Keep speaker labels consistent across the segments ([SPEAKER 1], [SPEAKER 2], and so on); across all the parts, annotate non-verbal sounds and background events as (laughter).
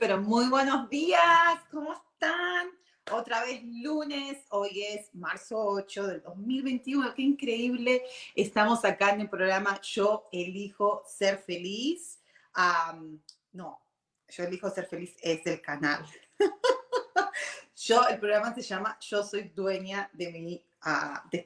[SPEAKER 1] Pero muy buenos días. ¿Cómo están? Otra vez lunes, hoy es marzo 8 del 2021. Qué increíble. Estamos acá en el programa Yo elijo ser feliz. no, Yo elijo ser feliz es del canal. (laughs) Yo, el programa se llama Yo soy dueña de mi, uh,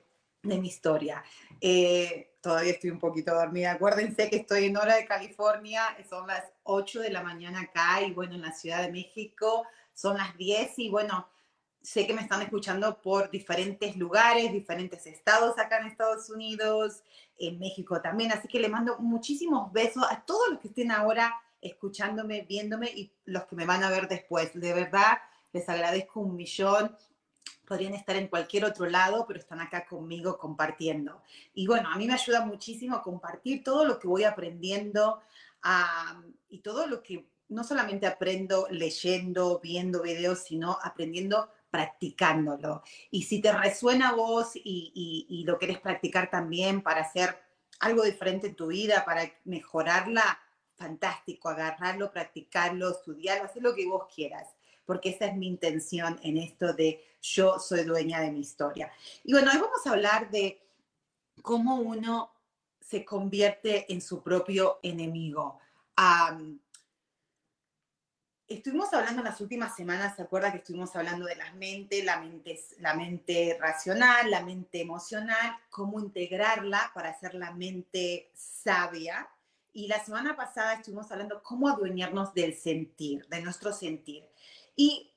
[SPEAKER 1] mi historia. Eh, todavía estoy un poquito dormida. Acuérdense que estoy en hora de California, son las 8 de la mañana acá y bueno, en la Ciudad de México son las 10 y bueno, sé que me están escuchando por diferentes lugares, diferentes estados acá en Estados Unidos, en México también, así que le mando muchísimos besos a todos los que estén ahora escuchándome, viéndome y los que me van a ver después. De verdad, les agradezco un millón podrían estar en cualquier otro lado, pero están acá conmigo compartiendo. Y bueno, a mí me ayuda muchísimo compartir todo lo que voy aprendiendo y todo lo que no solamente aprendo leyendo, viendo videos, sino aprendiendo practicándolo. Y si te resuena a vos y, y lo querés practicar también para hacer algo diferente en tu vida, para mejorarla, fantástico, agarrarlo, practicarlo, estudiarlo, hacer lo que vos quieras porque esa es mi intención en esto de yo soy dueña de mi historia. Y bueno, hoy vamos a hablar de cómo uno se convierte en su propio enemigo. estuvimos hablando en las últimas semanas, ¿se acuerda que estuvimos hablando de la mente, la mente, la mente racional, la mente emocional, cómo integrarla para hacer la mente sabia? Y la semana pasada estuvimos hablando cómo adueñarnos del sentir, de nuestro sentir. Y,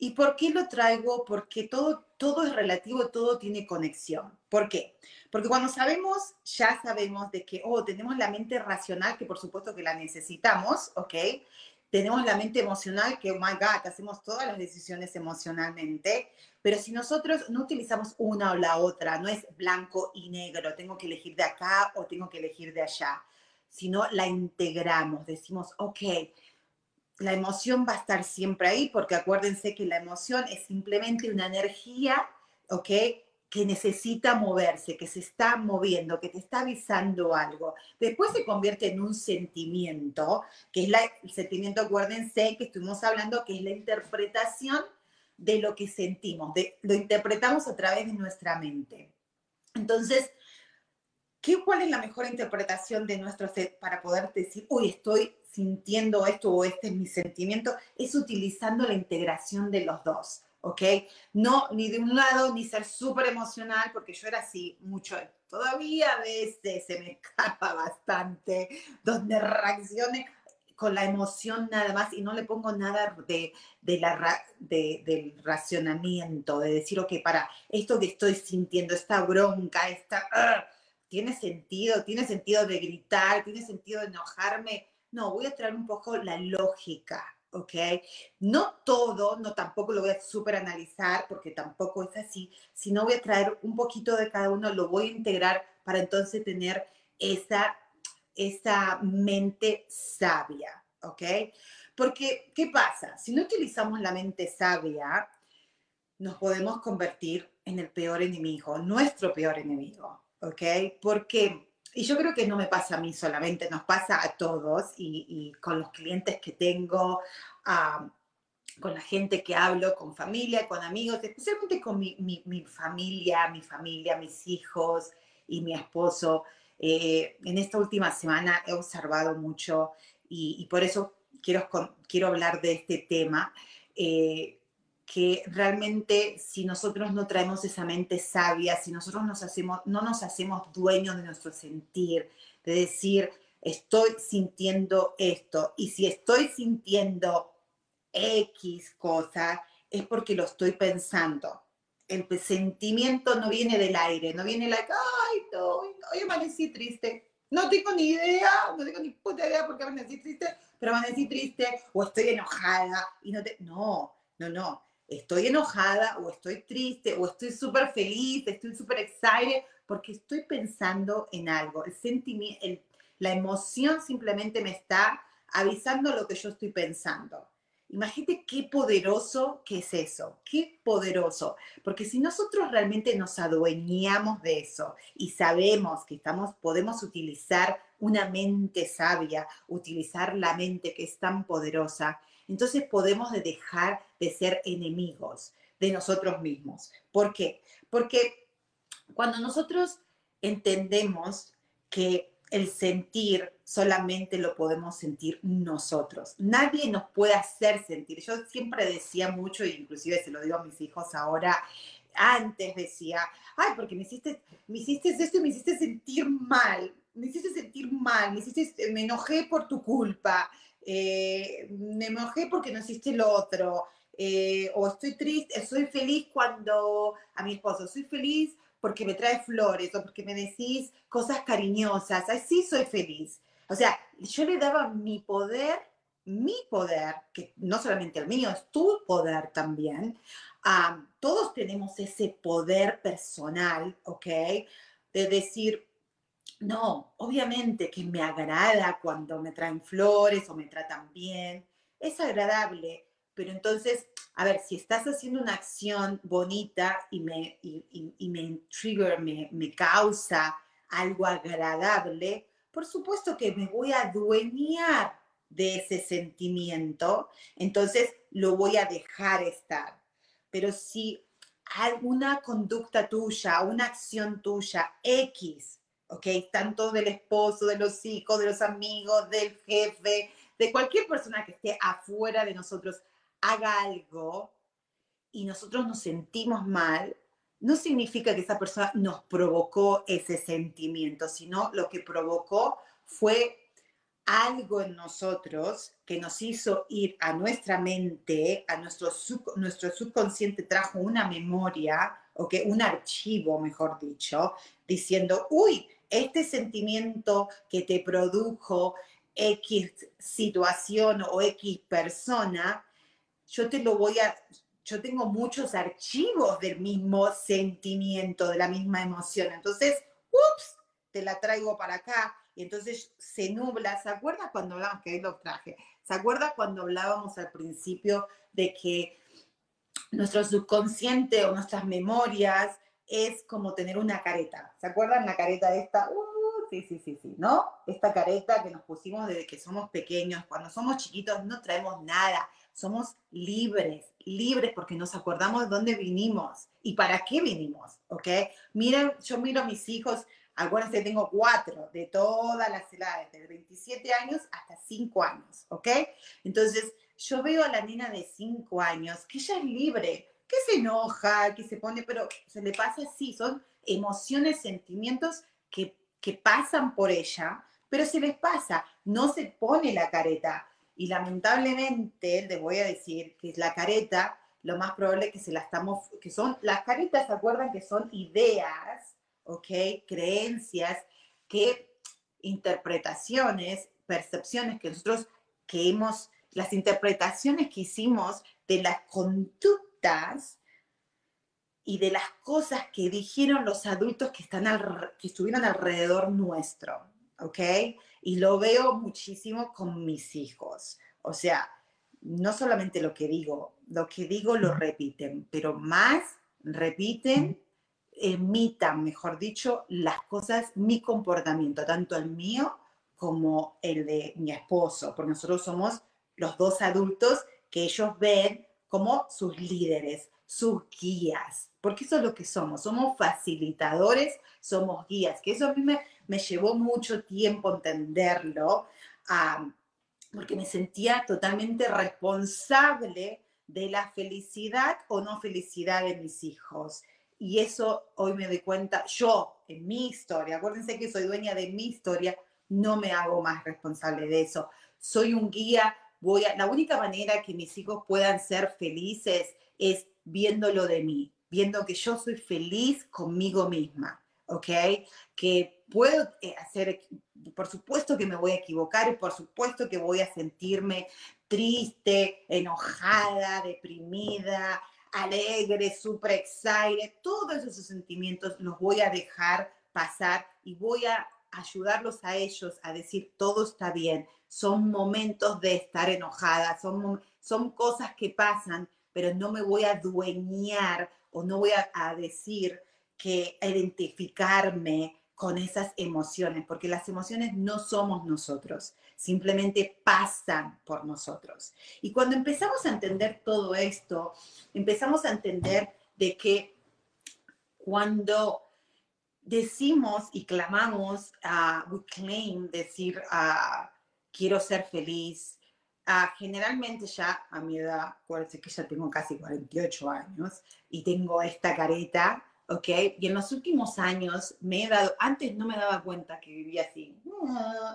[SPEAKER 1] ¿Y por qué lo traigo? Porque todo, todo es relativo, todo tiene conexión. ¿Por qué? Porque cuando sabemos, ya sabemos de que, oh, tenemos la mente racional, que por supuesto que la necesitamos, ¿ok? Tenemos la mente emocional, que, oh my God, hacemos todas las decisiones emocionalmente, pero si nosotros no utilizamos una o la otra, no es blanco y negro, tengo que elegir de acá o tengo que elegir de allá, sino la integramos, decimos, ok, la emoción va a estar siempre ahí, porque acuérdense que la emoción es simplemente una energía, ¿ok? Que necesita moverse, que se está moviendo, que te está avisando algo. Después se convierte en un sentimiento, que es el sentimiento, acuérdense que estuvimos hablando, que es la interpretación de lo que sentimos, de, lo interpretamos a través de nuestra mente. Entonces, ¿qué, ¿cuál es la mejor interpretación de nuestro ser para poder decir, uy, estoy sintiendo esto o este es mi sentimiento, es utilizando la integración de los dos, ¿ok? No ni de un lado, ni ser súper emocional, porque yo era así mucho, todavía a veces se me (laughs) escapa bastante, donde reaccione con la emoción nada más y no le pongo nada de, de la, de, del racionamiento, de decir, ok, para esto que estoy sintiendo, esta bronca, esta... tiene sentido, tiene sentido de gritar, tiene sentido de enojarme, no, voy a traer un poco la lógica, ¿ok? No todo, no tampoco lo voy a super analizar porque tampoco es así, sino voy a traer un poquito de cada uno, lo voy a integrar para entonces tener esa, esa mente sabia, ¿ok? Porque, ¿qué pasa? Si no utilizamos la mente sabia, nos podemos convertir en el peor enemigo, nuestro peor enemigo, ¿ok? Porque y yo creo que no me pasa a mí solamente, nos pasa a todos y, con los clientes que tengo, con la gente que hablo, con familia, con amigos, especialmente con mi, mi, familia, mi familia, mis hijos y mi esposo. Eh, en esta última semana he observado mucho y, por eso quiero, quiero hablar de este tema. eh, que realmente si nosotros no traemos esa mente sabia, si nosotros nos hacemos, no nos hacemos dueños de nuestro sentir, de decir, estoy sintiendo esto, y si estoy sintiendo X cosa, es porque lo estoy pensando. El sentimiento no viene del aire, no viene like, ay, no, hoy amanecí triste. No tengo ni idea, no tengo ni puta idea por qué amanecí triste, pero amanecí triste o estoy enojada y no te... No, no, no. Estoy enojada o estoy triste o estoy súper feliz, estoy súper excited porque estoy pensando en algo. El sentimiento, la emoción simplemente me está avisando lo que yo estoy pensando. Imagínate qué poderoso que es eso, qué poderoso, porque si nosotros realmente nos adueñamos de eso y sabemos que estamos, podemos utilizar una mente sabia, utilizar la mente que es tan poderosa, entonces podemos dejar de ser enemigos de nosotros mismos. ¿Por qué? Porque cuando nosotros entendemos que el sentir solamente lo podemos sentir nosotros. Nadie nos puede hacer sentir. Yo siempre decía mucho, e inclusive se lo digo a mis hijos ahora, antes decía, ay, porque me hiciste, me hiciste esto y me hiciste sentir mal, me hiciste sentir mal, me hiciste, me enojé por tu culpa, eh, me enojé porque no hiciste lo otro, eh, o estoy triste, soy feliz cuando, a mi esposo, soy feliz porque me trae flores o porque me decís cosas cariñosas, así soy feliz. O sea, yo le daba mi poder, mi poder, que no solamente el mío, es tu poder también. todos tenemos ese poder personal, ¿ok? De decir, no, obviamente que me agrada cuando me traen flores o me tratan bien, es agradable, pero entonces a ver, si estás haciendo una acción bonita y me, y, me trigger, me, me, causa algo agradable, por supuesto que me voy a adueñar de ese sentimiento, entonces lo voy a dejar estar. Pero si alguna conducta tuya, una acción tuya, X, ¿ok? Tanto del esposo, de los hijos, de los amigos, del jefe, de cualquier persona que esté afuera de nosotros, haga algo y nosotros nos sentimos mal, no significa que esa persona nos provocó ese sentimiento, sino lo que provocó fue algo en nosotros que nos hizo ir a nuestra mente, a nuestro, nuestro subconsciente trajo una memoria, o que un archivo, mejor dicho, diciendo, uy, este sentimiento que te produjo X situación o X persona, yo te lo voy a, yo tengo muchos archivos del mismo sentimiento, de la misma emoción. Entonces, ups, te la traigo para acá. Y entonces se nubla. ¿Se acuerda cuando hablábamos, que ahí lo traje? ¿Se acuerda cuando hablábamos al principio de que nuestro subconsciente o nuestras memorias es como tener una careta? ¿Se acuerdan la careta de esta? Uh, sí, sí, sí, sí, ¿no? Esta careta que nos pusimos desde que somos pequeños. Cuando somos chiquitos no traemos nada somos libres, libres porque nos acordamos de dónde vinimos y para qué vinimos, ¿ok? Miren, yo miro a mis hijos, acuérdense, tengo cuatro de todas las edades, de 27 años hasta 5 años, ¿ok? Entonces, yo veo a la nena de 5 años que ella es libre, que se enoja, que se pone, pero se le pasa así, son emociones, sentimientos que, que pasan por ella, pero se les pasa, no se pone la careta, y lamentablemente, le voy a decir que la careta, lo más probable es que se la estamos, que son, las caretas, ¿se acuerdan que son ideas, ok? Creencias, que interpretaciones, percepciones que nosotros, que hemos, las interpretaciones que hicimos de las y de las cosas que dijeron los adultos que, están que estuvieron alrededor nuestro, ¿ok? Y lo veo muchísimo con mis hijos. O sea, no solamente lo que digo, lo que digo lo repiten, pero más repiten, emitan, mejor dicho, las cosas, mi comportamiento, tanto el mío como el de mi esposo, porque nosotros somos los dos adultos que ellos ven como sus líderes, sus guías, porque eso es lo que somos, somos facilitadores, somos guías, que eso a mí me, llevó mucho tiempo entenderlo, porque me sentía totalmente responsable de la felicidad o no felicidad de mis hijos. Y eso hoy me doy cuenta, yo, en mi historia, acuérdense que soy dueña de mi historia, no me hago más responsable de eso. Soy un guía, voy a, la única manera que mis hijos puedan ser felices es viéndolo de mí, viendo que yo soy feliz conmigo misma, ¿ok? Que puedo eh, hacer, por supuesto que me voy a equivocar y por supuesto que voy a sentirme triste, enojada, deprimida, alegre, super excited, todos esos sentimientos los voy a dejar pasar y voy a ayudarlos a ellos a decir todo está bien. Son momentos de estar enojada, son, son cosas que pasan, pero no me voy a dueñar o no voy a, decir que identificarme con esas emociones, porque las emociones no somos nosotros, simplemente pasan por nosotros. Y cuando empezamos a entender todo esto, empezamos a entender de que cuando decimos y clamamos, a we claim, decir, uh, quiero ser feliz, uh, generalmente ya a mi edad, acuérdense que ya tengo casi 48 años y tengo esta careta, ¿ok? Y en los últimos años me he dado, antes no me daba cuenta que vivía así,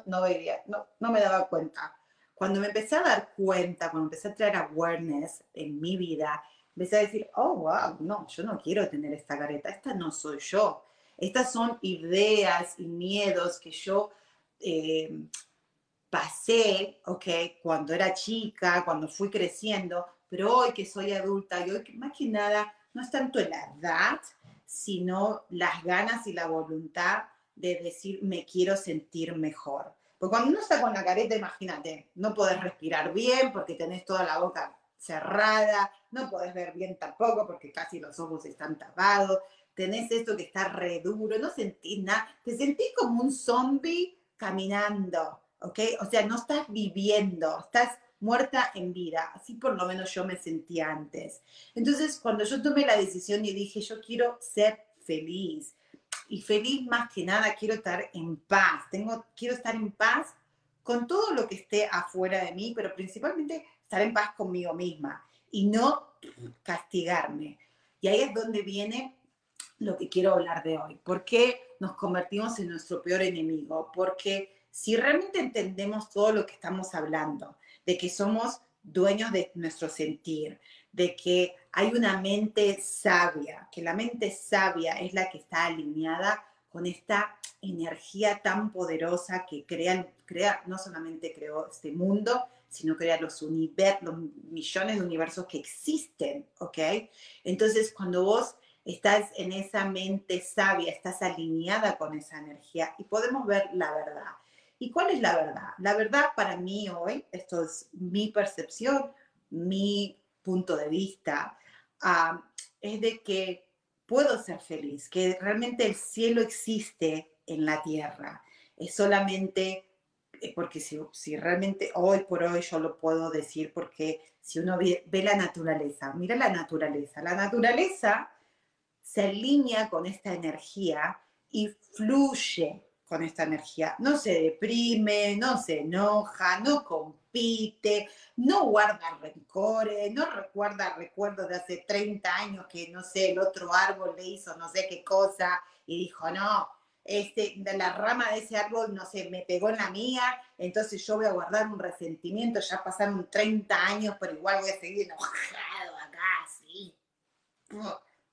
[SPEAKER 1] no vivía, no, no me daba cuenta. Cuando me empecé a dar cuenta, cuando empecé a traer awareness en mi vida, empecé a decir, oh, wow, no, yo no quiero tener esta careta, esta no soy yo. Estas son ideas y miedos que yo eh, pasé, ¿ok? Cuando era chica, cuando fui creciendo, pero hoy que soy adulta y hoy que más que nada no es tanto la edad, sino las ganas y la voluntad de decir me quiero sentir mejor. Porque cuando uno está con la careta, imagínate, no podés respirar bien porque tenés toda la boca cerrada, no podés ver bien tampoco porque casi los ojos están tapados, tenés esto que está re duro, no sentís nada, te sentís como un zombie caminando, ¿ok? O sea, no estás viviendo, estás muerta en vida. Así por lo menos yo me sentí antes. Entonces, cuando yo tomé la decisión y dije, yo quiero ser feliz, y feliz más que nada, quiero estar en paz, tengo, quiero estar en paz con todo lo que esté afuera de mí, pero principalmente estar en paz conmigo misma y no castigarme. Y ahí es donde viene lo que quiero hablar de hoy. ¿Por qué nos convertimos en nuestro peor enemigo? Porque si realmente entendemos todo lo que estamos hablando, de que somos dueños de nuestro sentir, de que hay una mente sabia, que la mente sabia es la que está alineada con esta energía tan poderosa que crea, crea no solamente creó este mundo, sino crea los, los millones de universos que existen, ¿ok? Entonces, cuando vos estás en esa mente sabia, estás alineada con esa energía y podemos ver la verdad. ¿Y cuál es la verdad? La verdad para mí hoy, esto es mi percepción, mi punto de vista, ah, es de que puedo ser feliz, que realmente el cielo existe en la tierra. Es solamente eh, porque si, si, realmente hoy por hoy yo lo puedo decir, porque si uno ve, ve, la naturaleza, mira la naturaleza, la naturaleza se alinea con esta energía y fluye con esta energía. No se deprime, no se enoja, no compite, no guarda rencores, no recuerda recuerdos de hace 30 años que, no sé, el otro árbol le hizo no sé qué cosa y dijo, no, este, la rama de ese árbol, no sé, me pegó en la mía, entonces yo voy a guardar un resentimiento, ya pasaron 30 años, pero igual voy a seguir enojado acá, sí.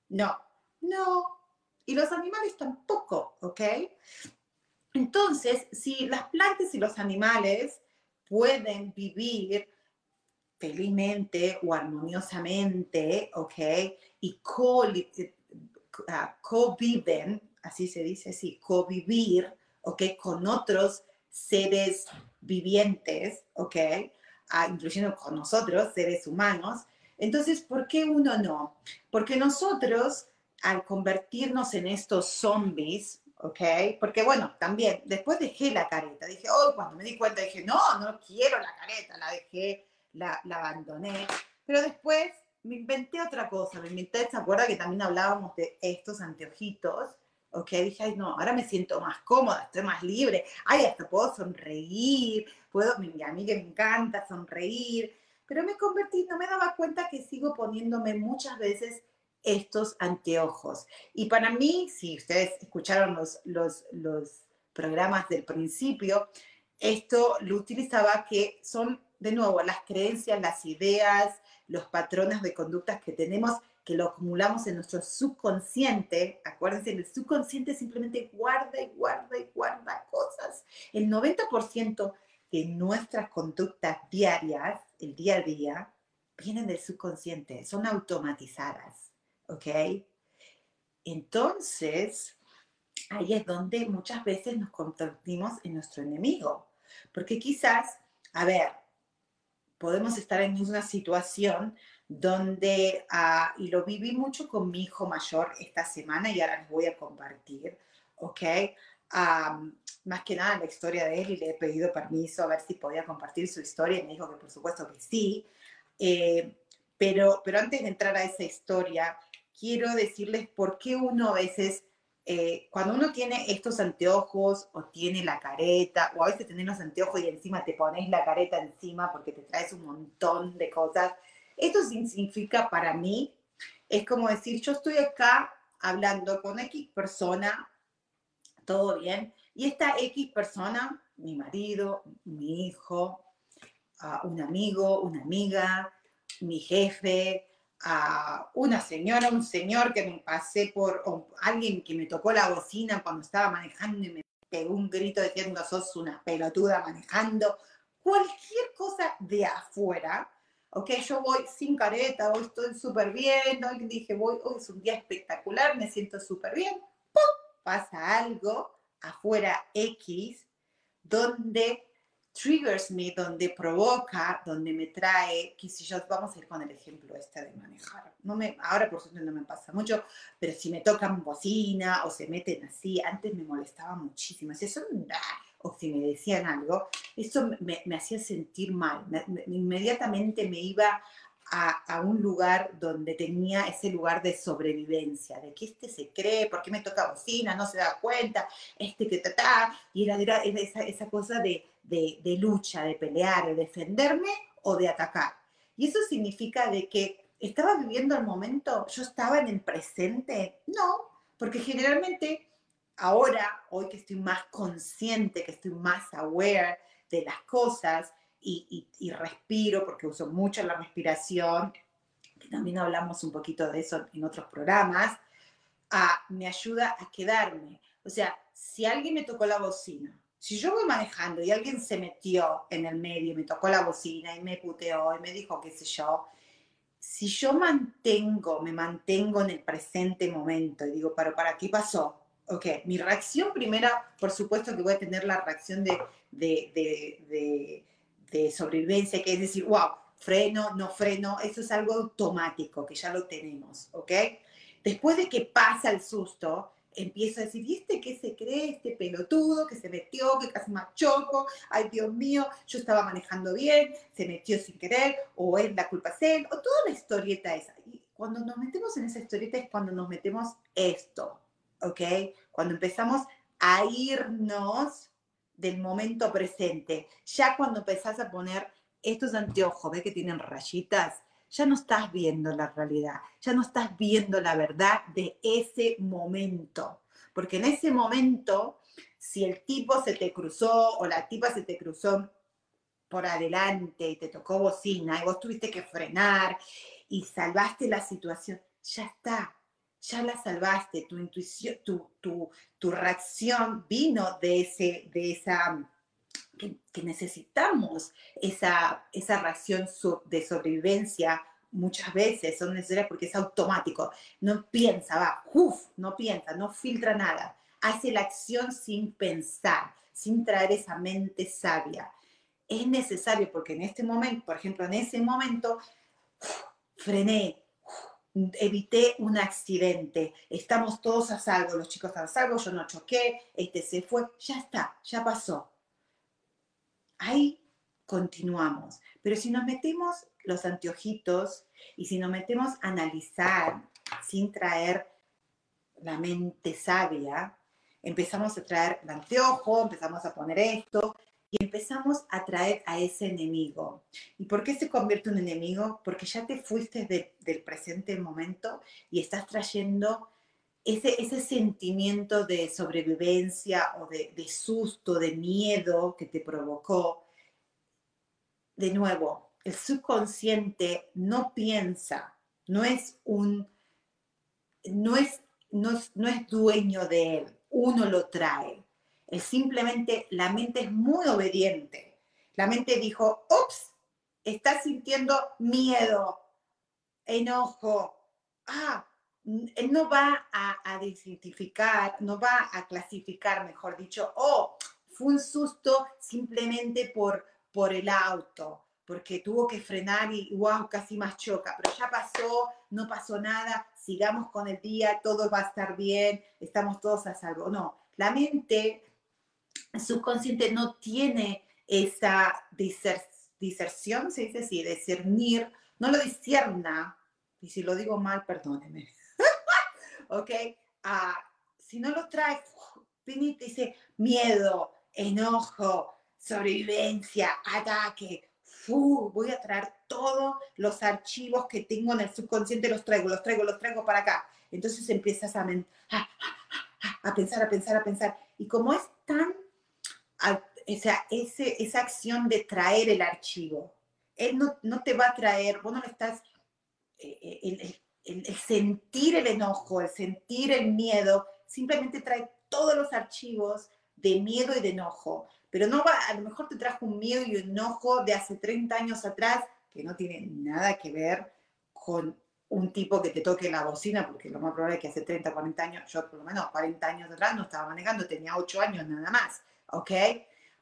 [SPEAKER 1] No, no. Y los animales tampoco, ¿ok? Entonces, si las plantas y los animales pueden vivir felizmente o armoniosamente, ¿ok? Y ah, conviven, así se dice, sí, convivir, ¿ok? Con otros seres vivientes, ¿ok? Ah, incluyendo con nosotros, seres humanos. Entonces, ¿por qué uno no? Porque nosotros, al convertirnos en estos zombies, ¿ok? Porque bueno, también después dejé la careta, dije, oh, cuando me di cuenta dije, no, no quiero la careta, la dejé, la, la abandoné, pero después me inventé otra cosa, me inventé, ¿se acuerda que también hablábamos de estos anteojitos? Ok, dije, ay, no, ahora me siento más cómoda, estoy más libre, ay, hasta puedo sonreír, puedo, a mí que me encanta sonreír, pero me convertí, no me daba cuenta que sigo poniéndome muchas veces estos anteojos. Y para mí, si ustedes escucharon los, los, programas del principio, esto lo utilizaba que son, de nuevo, las creencias, las ideas, los patrones de conductas que tenemos, que lo acumulamos en nuestro subconsciente. Acuérdense, el subconsciente simplemente guarda y guarda y guarda cosas. El 90% de nuestras conductas diarias, el día a día, vienen del subconsciente, son automatizadas. ¿Ok? Entonces, ahí es donde muchas veces nos convertimos en nuestro enemigo. Porque quizás, a ver, podemos estar en una situación donde, ah, y lo viví mucho con mi hijo mayor esta semana y ahora les voy a compartir, ¿ok? más que nada la historia de él y le he pedido permiso a ver si podía compartir su historia y me dijo que por supuesto que sí. Eh, pero, pero antes de entrar a esa historia, quiero decirles por qué uno a veces eh, cuando uno tiene estos anteojos o tiene la careta, o a veces tenés los anteojos y encima te pones la careta encima porque te traes un montón de cosas, esto significa para mí, es como decir, yo estoy acá hablando con X persona, todo bien, y esta X persona, mi marido, mi hijo, uh, un amigo, una amiga, mi jefe, a una señora, un señor que me pasé por, alguien que me tocó la bocina cuando estaba manejando y me pegó un grito diciendo sos una pelotuda manejando, cualquier cosa de afuera, ok, yo voy sin careta, hoy estoy súper bien, hoy dije, voy, hoy es un día espectacular, me siento súper bien, pasa algo afuera X, donde triggers me, donde provoca, donde me trae, que si yo, vamos a ir con el ejemplo este de manejar. No me, ahora por suerte no me pasa mucho, pero si me tocan bocina o se meten así, antes me molestaba muchísimo. Si eso, o si me decían algo, eso me, me hacía sentir mal. inmediatamente me iba a, un lugar donde tenía ese lugar de sobrevivencia, de que este se cree, ¿por qué me toca bocina? No se da cuenta, este que ta, y era, era esa, cosa de, de, de, lucha, de pelear, de defenderme o de atacar. Y eso significa de que estaba viviendo el momento, yo estaba en el presente, no, porque generalmente ahora, hoy que estoy más consciente, que estoy más aware de las cosas, y, respiro, porque uso mucho la respiración, que también hablamos un poquito de eso en otros programas, me ayuda a quedarme. O sea, si alguien me tocó la bocina, si yo voy manejando y alguien se metió en el medio, me tocó la bocina y me puteó y me dijo qué sé yo, si yo mantengo, me mantengo en el presente momento y digo, pero ¿para qué pasó? Ok, mi reacción primera, por supuesto que voy a tener la reacción de, de de sobrevivencia, que es decir, wow, freno, no freno, eso es algo automático, que ya lo tenemos, ¿ok? Después de que pasa el susto, empiezo a decir, ¿y este qué se cree? Este pelotudo que se metió, que casi me choco, ay Dios mío, yo estaba manejando bien, se metió sin querer, o es la culpa es él, o toda la historieta esa. Y cuando nos metemos en esa historieta es cuando nos metemos esto, ¿ok? Cuando empezamos a irnos del momento presente. Ya cuando empezás a poner estos anteojos, ves que tienen rayitas, ya no estás viendo la realidad, ya no estás viendo la verdad de ese momento. Porque en ese momento, si el tipo se te cruzó o la tipa se te cruzó por adelante y te tocó bocina y vos tuviste que frenar y salvaste la situación, ya está, ya la salvaste, tu intuición, tu, tu, tu reacción vino de, ese, de esa, que, necesitamos esa, esa reacción de sobrevivencia muchas veces, son necesarias porque es automático, no piensa, va, uf, no piensa, no filtra nada, hace la acción sin pensar, sin traer esa mente sabia. Es necesario porque en este momento, por ejemplo, en ese momento, frené, evité un accidente, estamos todos a salvo, los chicos están a salvo, yo no choqué, este se fue, ya está, ya pasó. Ahí continuamos. Pero si nos metemos los anteojitos y si nos metemos a analizar sin traer la mente sabia, empezamos a traer el anteojo, empezamos a poner esto, y empezamos a traer a ese enemigo. ¿Y por qué se convierte en un enemigo? Porque ya te fuiste del presente momento y estás trayendo ese, ese sentimiento de sobrevivencia o de, de susto, de miedo que te provocó. De nuevo, el subconsciente no piensa, no es un, no es, no no es dueño de él, uno lo trae. Es simplemente la mente es muy obediente. La mente dijo, ups, estás sintiendo miedo, enojo. Ah, no va a, a desidentificar, no va a clasificar, mejor dicho, oh, fue un susto simplemente por, por el auto, porque tuvo que frenar y wow, casi más choca, pero ya pasó, no pasó nada, sigamos con el día, todo va a estar bien, estamos todos a salvo. No, la mente subconsciente no tiene esa diserción, se dice así, discernir, no lo discierna, y si lo digo mal, perdóneme. (laughs) ¿Ok? Uh, si no lo trae, y dice miedo, enojo, sobrevivencia, ataque. voy a traer todos los archivos que tengo en el subconsciente, los traigo, los traigo, los traigo para acá. Entonces empiezas a, a, a pensar, a pensar, a pensar. Y como es tan, o sea, ese, esa acción de traer el archivo, él no, no te va a traer, vos no le estás, eh, eh, el, el, el, sentir el enojo, el sentir el miedo, simplemente trae todos los archivos de miedo y de enojo. Pero no va, a lo mejor te trajo un miedo y un enojo de hace 30 años atrás que no tiene nada que ver con un tipo que te toque la bocina, porque lo más probable es que hace 30, 40 años, yo por lo menos 40 años atrás no estaba manejando, tenía 8 años nada más, ¿ok?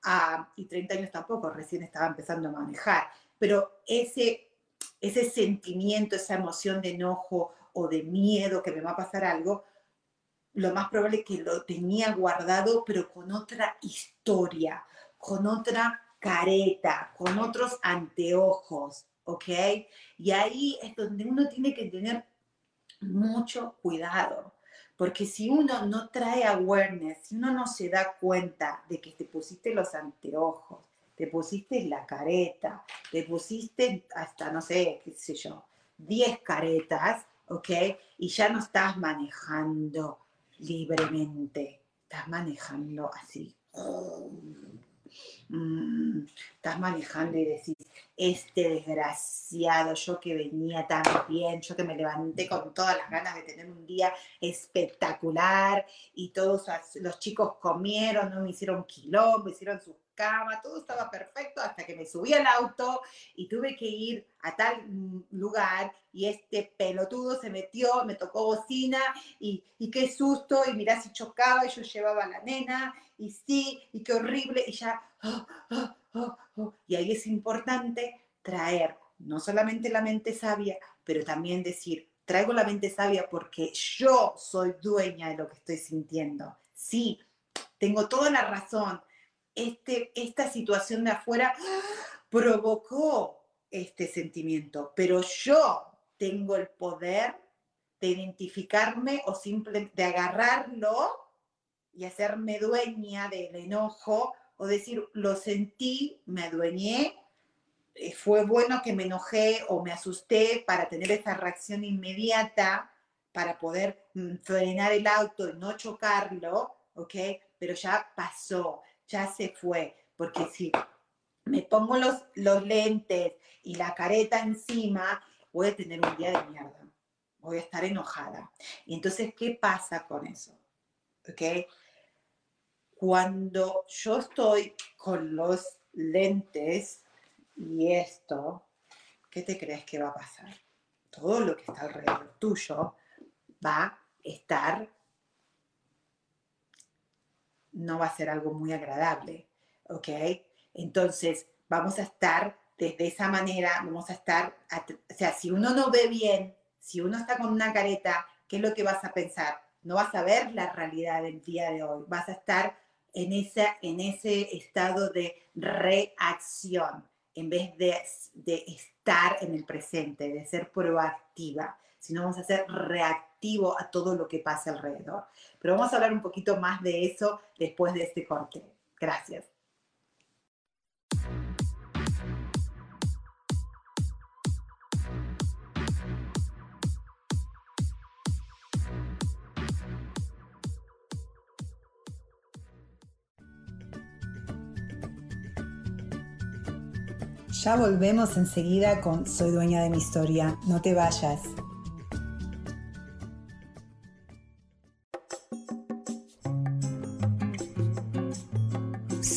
[SPEAKER 1] Uh, y 30 años tampoco, recién estaba empezando a manejar. Pero ese, ese sentimiento, esa emoción de enojo o de miedo que me va a pasar algo, lo más probable es que lo tenía guardado, pero con otra historia, con otra careta, con otros anteojos, ¿ok? Y ahí es donde uno tiene que tener mucho cuidado, porque si uno no trae awareness, si uno no se da cuenta de que te pusiste los anteojos, te pusiste la careta, te pusiste hasta, no sé, qué sé yo, 10 caretas, ¿ok? Y ya no estás manejando libremente, estás manejando así. Mm, estás manejando y decís, este desgraciado, yo que venía tan bien, yo que me levanté con todas las ganas de tener un día espectacular y todos los chicos comieron, no me hicieron quilombo, hicieron sus cama, todo estaba perfecto hasta que me subí al auto y tuve que ir a tal lugar y este pelotudo se metió, me tocó bocina y, y qué susto y mirá si chocaba y yo llevaba a la nena y sí, y qué horrible y ya, oh, oh, oh, y ahí es importante traer no solamente la mente sabia, pero también decir, traigo la mente sabia porque yo soy dueña de lo que estoy sintiendo. Sí, tengo toda la razón, este, esta situación de afuera provocó este sentimiento, pero yo tengo el poder de identificarme o simplemente de agarrarlo y hacerme dueña del enojo o decir, lo sentí, me adueñé, eh, fue bueno que me enojé o me asusté para tener esa reacción inmediata, para poder mm, frenar el auto y no chocarlo, ¿ok? Pero ya pasó ya se fue, porque si me pongo los, lentes y la careta encima, voy a tener un día de mierda, voy a estar enojada. Y entonces, ¿qué pasa con eso? ¿Ok? Cuando yo estoy con los lentes y esto, ¿qué te crees que va a pasar? Todo lo que está alrededor tuyo va a estar no va a ser algo muy agradable, ¿ok? Entonces, vamos a estar desde esa manera, vamos a estar, o sea, si uno no ve bien, si uno está con una careta, ¿qué es lo que vas a pensar? No vas a ver la realidad del día de hoy, vas a estar en, esa, en ese estado de reacción en vez de, de estar en el presente, de ser proactiva, sino vamos a ser reactivo a todo lo que pasa alrededor. Pero vamos a hablar un poquito más de eso después de este corte. Gracias.
[SPEAKER 2] Ya volvemos enseguida con Soy dueña de mi historia. No te vayas.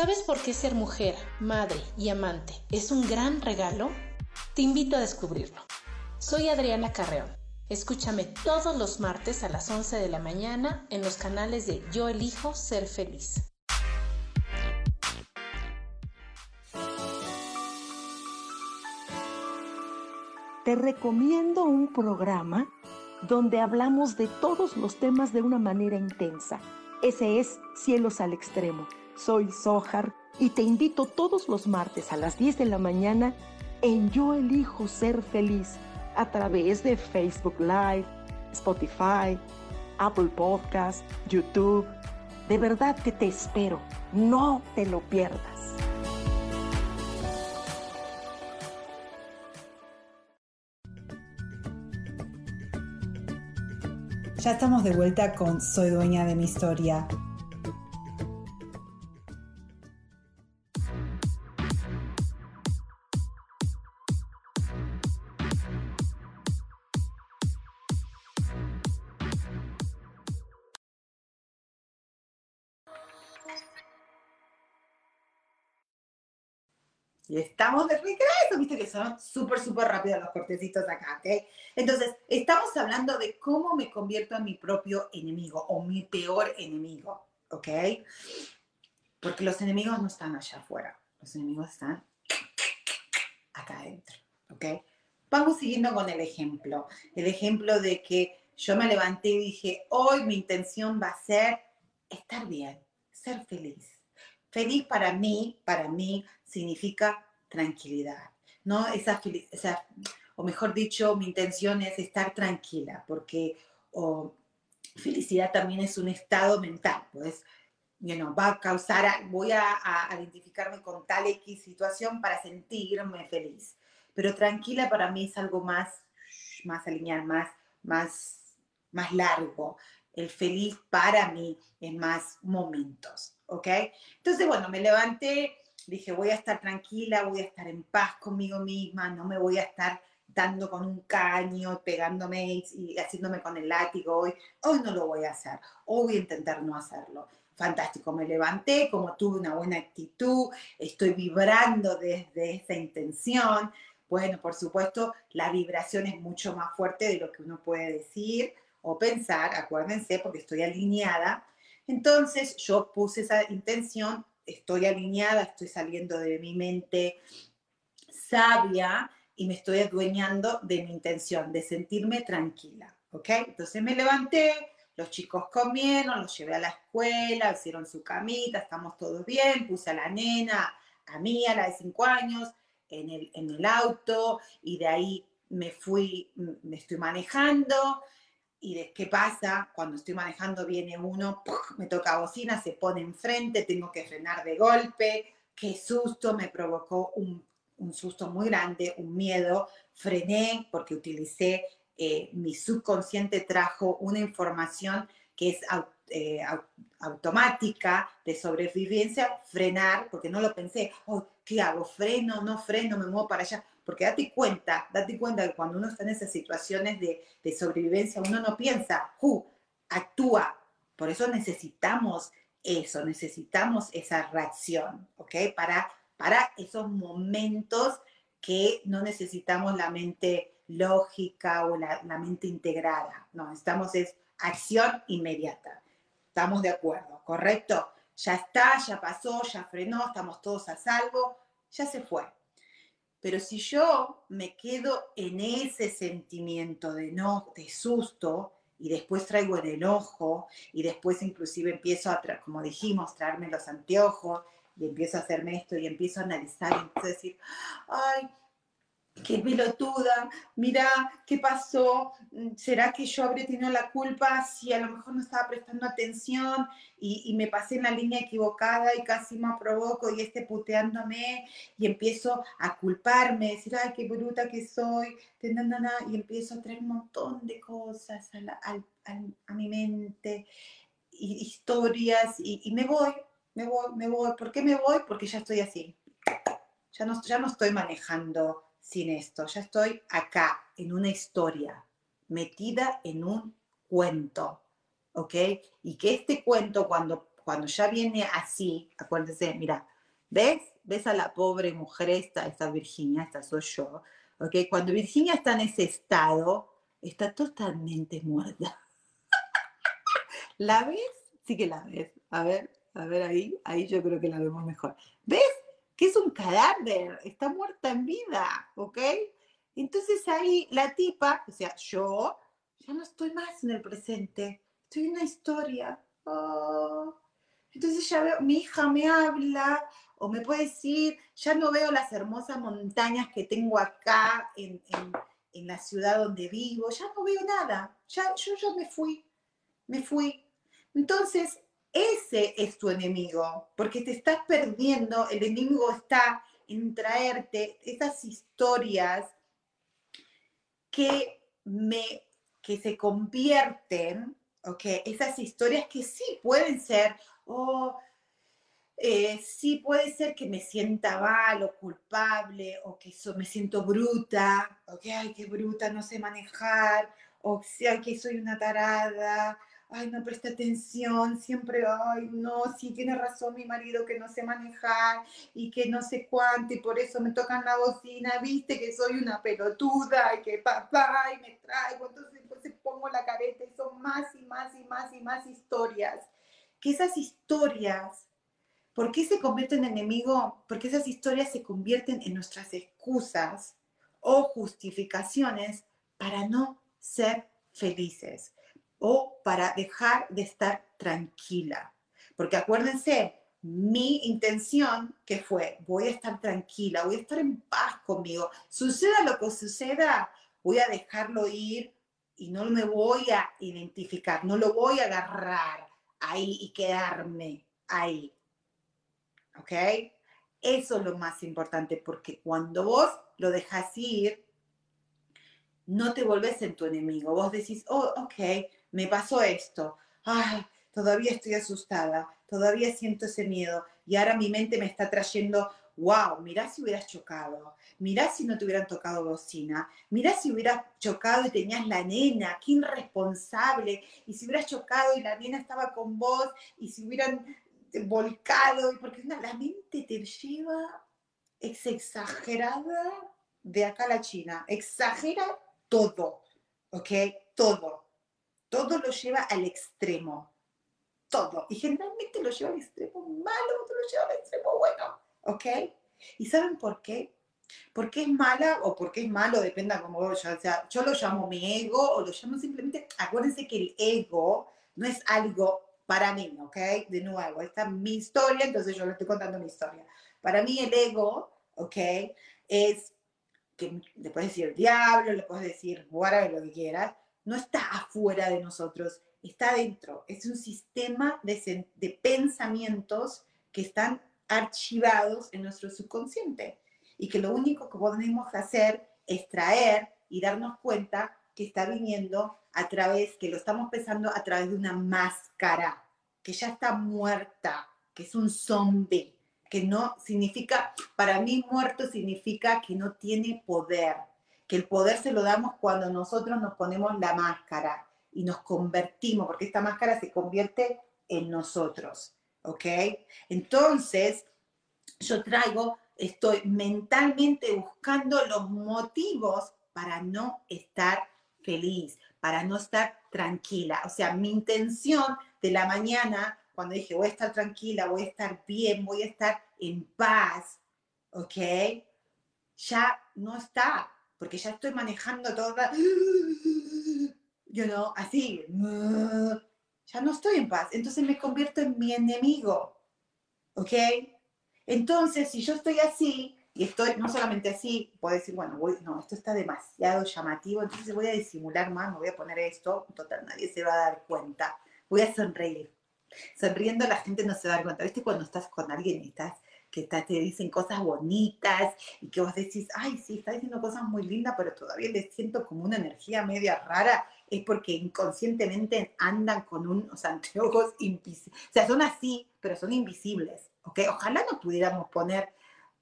[SPEAKER 3] ¿Sabes por qué ser mujer, madre y amante es un gran regalo? Te invito a descubrirlo. Soy Adriana Carreón. Escúchame todos los martes a las 11 de la mañana en los canales de Yo elijo ser feliz.
[SPEAKER 4] Te recomiendo un programa donde hablamos de todos los temas de una manera intensa. Ese es Cielos al Extremo soy Sohar y te invito todos los martes a las 10 de la mañana en Yo elijo ser feliz a través de Facebook Live, Spotify, Apple Podcast, YouTube. De verdad que te espero. No te lo pierdas.
[SPEAKER 2] Ya estamos de vuelta con Soy dueña de mi historia.
[SPEAKER 1] Y estamos de regreso, viste que son súper, súper rápidos los cortecitos acá, ¿ok? Entonces, estamos hablando de cómo me convierto en mi propio enemigo o mi peor enemigo, ¿ok? Porque los enemigos no están allá afuera, los enemigos están acá adentro, ¿ok? Vamos siguiendo con el ejemplo, el ejemplo de que yo me levanté y dije, hoy mi intención va a ser estar bien, ser feliz. Feliz para mí, para mí, significa tranquilidad, ¿no? Esa, esa, o mejor dicho, mi intención es estar tranquila, porque felicidad también es un estado mental, pues, you va a causar, voy a, identificarme con tal X situación para sentirme feliz, pero tranquila para mí es algo más, más alinear, más, más, más largo. El feliz para mí es más momentos, ¿ok? Entonces, bueno, me levanté, dije, voy a estar tranquila, voy a estar en paz conmigo misma, no me voy a estar dando con un caño, pegándome y haciéndome con el látigo hoy. Hoy no lo voy a hacer, hoy voy a intentar no hacerlo. Fantástico, me levanté, como tuve una buena actitud, estoy vibrando desde esa intención. Bueno, por supuesto, la vibración es mucho más fuerte de lo que uno puede decir o pensar, acuérdense, porque estoy alineada. Entonces yo puse esa intención estoy alineada, estoy saliendo de mi mente sabia y me estoy adueñando de mi intención, de sentirme tranquila, ¿ok? Entonces me levanté, los chicos comieron, los llevé a la escuela, hicieron su camita, estamos todos bien, puse a la nena, a mí, a la de cinco años, en el, en el auto y de ahí me fui, me estoy manejando, y de qué pasa cuando estoy manejando viene uno, me toca bocina, se pone enfrente, tengo que frenar de golpe, qué susto, me provocó un, susto muy grande, un miedo, frené porque utilicé, eh, mi subconsciente trajo una información que es eh, automática de sobrevivencia, frenar, porque no lo pensé, oh, ¿qué hago? ¿Freno? ¿No freno? ¿Me muevo para allá? Porque date cuenta, date cuenta que cuando uno está en esas situaciones de, sobrevivencia, uno no piensa, ¡uh! actúa. Por eso necesitamos eso, necesitamos esa reacción, ¿ok? Para, para esos momentos que no necesitamos la mente lógica o la, la mente integrada, no, necesitamos es acción inmediata. Estamos de acuerdo, ¿correcto? Ya está, ya pasó, ya frenó, estamos todos a salvo, ya se fue. Pero si yo me quedo en ese sentimiento de no, de susto, y después traigo el enojo y después inclusive empiezo a, como dijimos, traerme los anteojos y empiezo a hacerme esto y empiezo a analizar y empiezo a decir, ay, qué pelotuda, mira qué pasó, será que yo habré tenido la culpa si a lo mejor no estaba prestando atención y, me pasé en la línea equivocada y casi me provoco y esté puteándome y empiezo a culparme, decir, ay, qué bruta que soy, y empiezo a traer un montón de cosas a, mi mente, historias y, y me voy, me voy, me voy. ¿Por qué me voy? Porque ya estoy así. Ya no, ya no estoy manejando sin esto. Ya estoy acá, en una historia, metida en un cuento, ¿ok? Y que este cuento, cuando, cuando ya viene así, acuérdense, mira, ¿ves? ¿Ves a la pobre mujer esta, esta Virginia, esta soy yo, ¿ok? Cuando Virginia está en ese estado, está totalmente muerta. (laughs) ¿La ves? Sí que la ves. A ver, a ver ahí, ahí yo creo que la vemos mejor. ¿Ves? Que es un cadáver, está muerta en vida, ¿ok? Entonces ahí la tipa, o sea, yo ya no estoy más en el presente, estoy en una historia. Oh. Entonces ya veo, mi hija me habla o me puede decir, ya no veo las hermosas montañas que tengo acá en, en la ciudad donde vivo, ya no veo nada, ya, yo ya me fui, me fui. Entonces, ese es tu enemigo, porque te estás perdiendo, el enemigo está en traerte esas historias que, me, que se convierten, ¿ok? Esas historias que sí pueden ser, o eh, sí puede ser que me sienta mal o culpable, o que me siento bruta, o que, ay, qué bruta, no sé manejar, o sea, que soy una tarada, ay, no presta atención, siempre, ay, no, sí tiene razón mi marido que no sé manejar y que no sé cuánto, y por eso me tocan la bocina, viste que soy una pelotuda y que papá, y me traigo, entonces, entonces pongo la careta y son más y más y más y más historias. Que esas historias, ¿por qué se convierten en enemigo? Porque esas historias se convierten en nuestras excusas o justificaciones para no ser felices o para dejar de estar tranquila. Porque acuérdense, mi intención que fue, voy a estar tranquila, voy a estar en paz conmigo. Suceda lo que suceda, voy a dejarlo ir y no me voy a identificar, no lo voy a agarrar ahí y quedarme ahí. ¿Ok? Eso es lo más importante, porque cuando vos lo dejas ir, no te volvés en tu enemigo. Vos decís, oh, ok, me pasó esto, ay, todavía estoy asustada, todavía siento ese miedo y ahora mi mente me está trayendo, wow, mirá si hubieras chocado, mirá si no te hubieran tocado bocina, mirá si hubieras chocado y tenías la nena, qué irresponsable, y si hubieras chocado y la nena estaba con vos y si hubieran volcado, porque la mente te lleva, es exagerada de acá a la China, exagera todo, ¿ok? Todo todo lo lleva al extremo. Todo. Y generalmente lo lleva al extremo malo, otro lo lleva al extremo bueno. ¿Ok? ¿Y saben por qué? Porque es mala o porque es malo, depende de cómo yo, o sea, yo lo llamo mi ego o lo llamo simplemente, acuérdense que el ego no es algo para mí, ¿ok? De nuevo, esta es mi historia, entonces yo le estoy contando mi historia. Para mí el ego, ¿ok? Es que le puedes decir diablo, le puedes decir whatever, lo que quieras, no está afuera de nosotros, está dentro. Es un sistema de, de pensamientos que están archivados en nuestro subconsciente y que lo único que podemos hacer es traer y darnos cuenta que está viniendo a través, que lo estamos pensando a través de una máscara, que ya está muerta, que es un zombie, que no significa, para mí muerto significa que no tiene poder, que el poder se lo damos cuando nosotros nos ponemos la máscara y nos convertimos, porque esta máscara se convierte en nosotros, ¿ok? Entonces, yo traigo, estoy mentalmente buscando los motivos para no estar feliz, para no estar tranquila. O sea, mi intención de la mañana, cuando dije voy a estar tranquila, voy a estar bien, voy a estar en paz, ¿ok? Ya no está, porque ya estoy manejando toda yo no, así, ya no estoy en paz. Entonces me convierto en mi enemigo. ¿Ok? Entonces, si yo estoy así, y estoy no solamente así, puedo decir, bueno, no, esto está demasiado llamativo, entonces voy a disimular más, me voy a poner esto, total, nadie se va a dar cuenta. Voy a sonreír. Sonriendo la gente no se da cuenta. ¿Viste cuando estás con alguien y estás que te dicen cosas bonitas y que vos decís, ay, sí, está diciendo cosas muy lindas, pero todavía le siento como una energía media rara, es porque inconscientemente andan con unos (laughs) anteojos invisibles. O sea, son así, pero son invisibles, ¿ok? Ojalá no pudiéramos poner,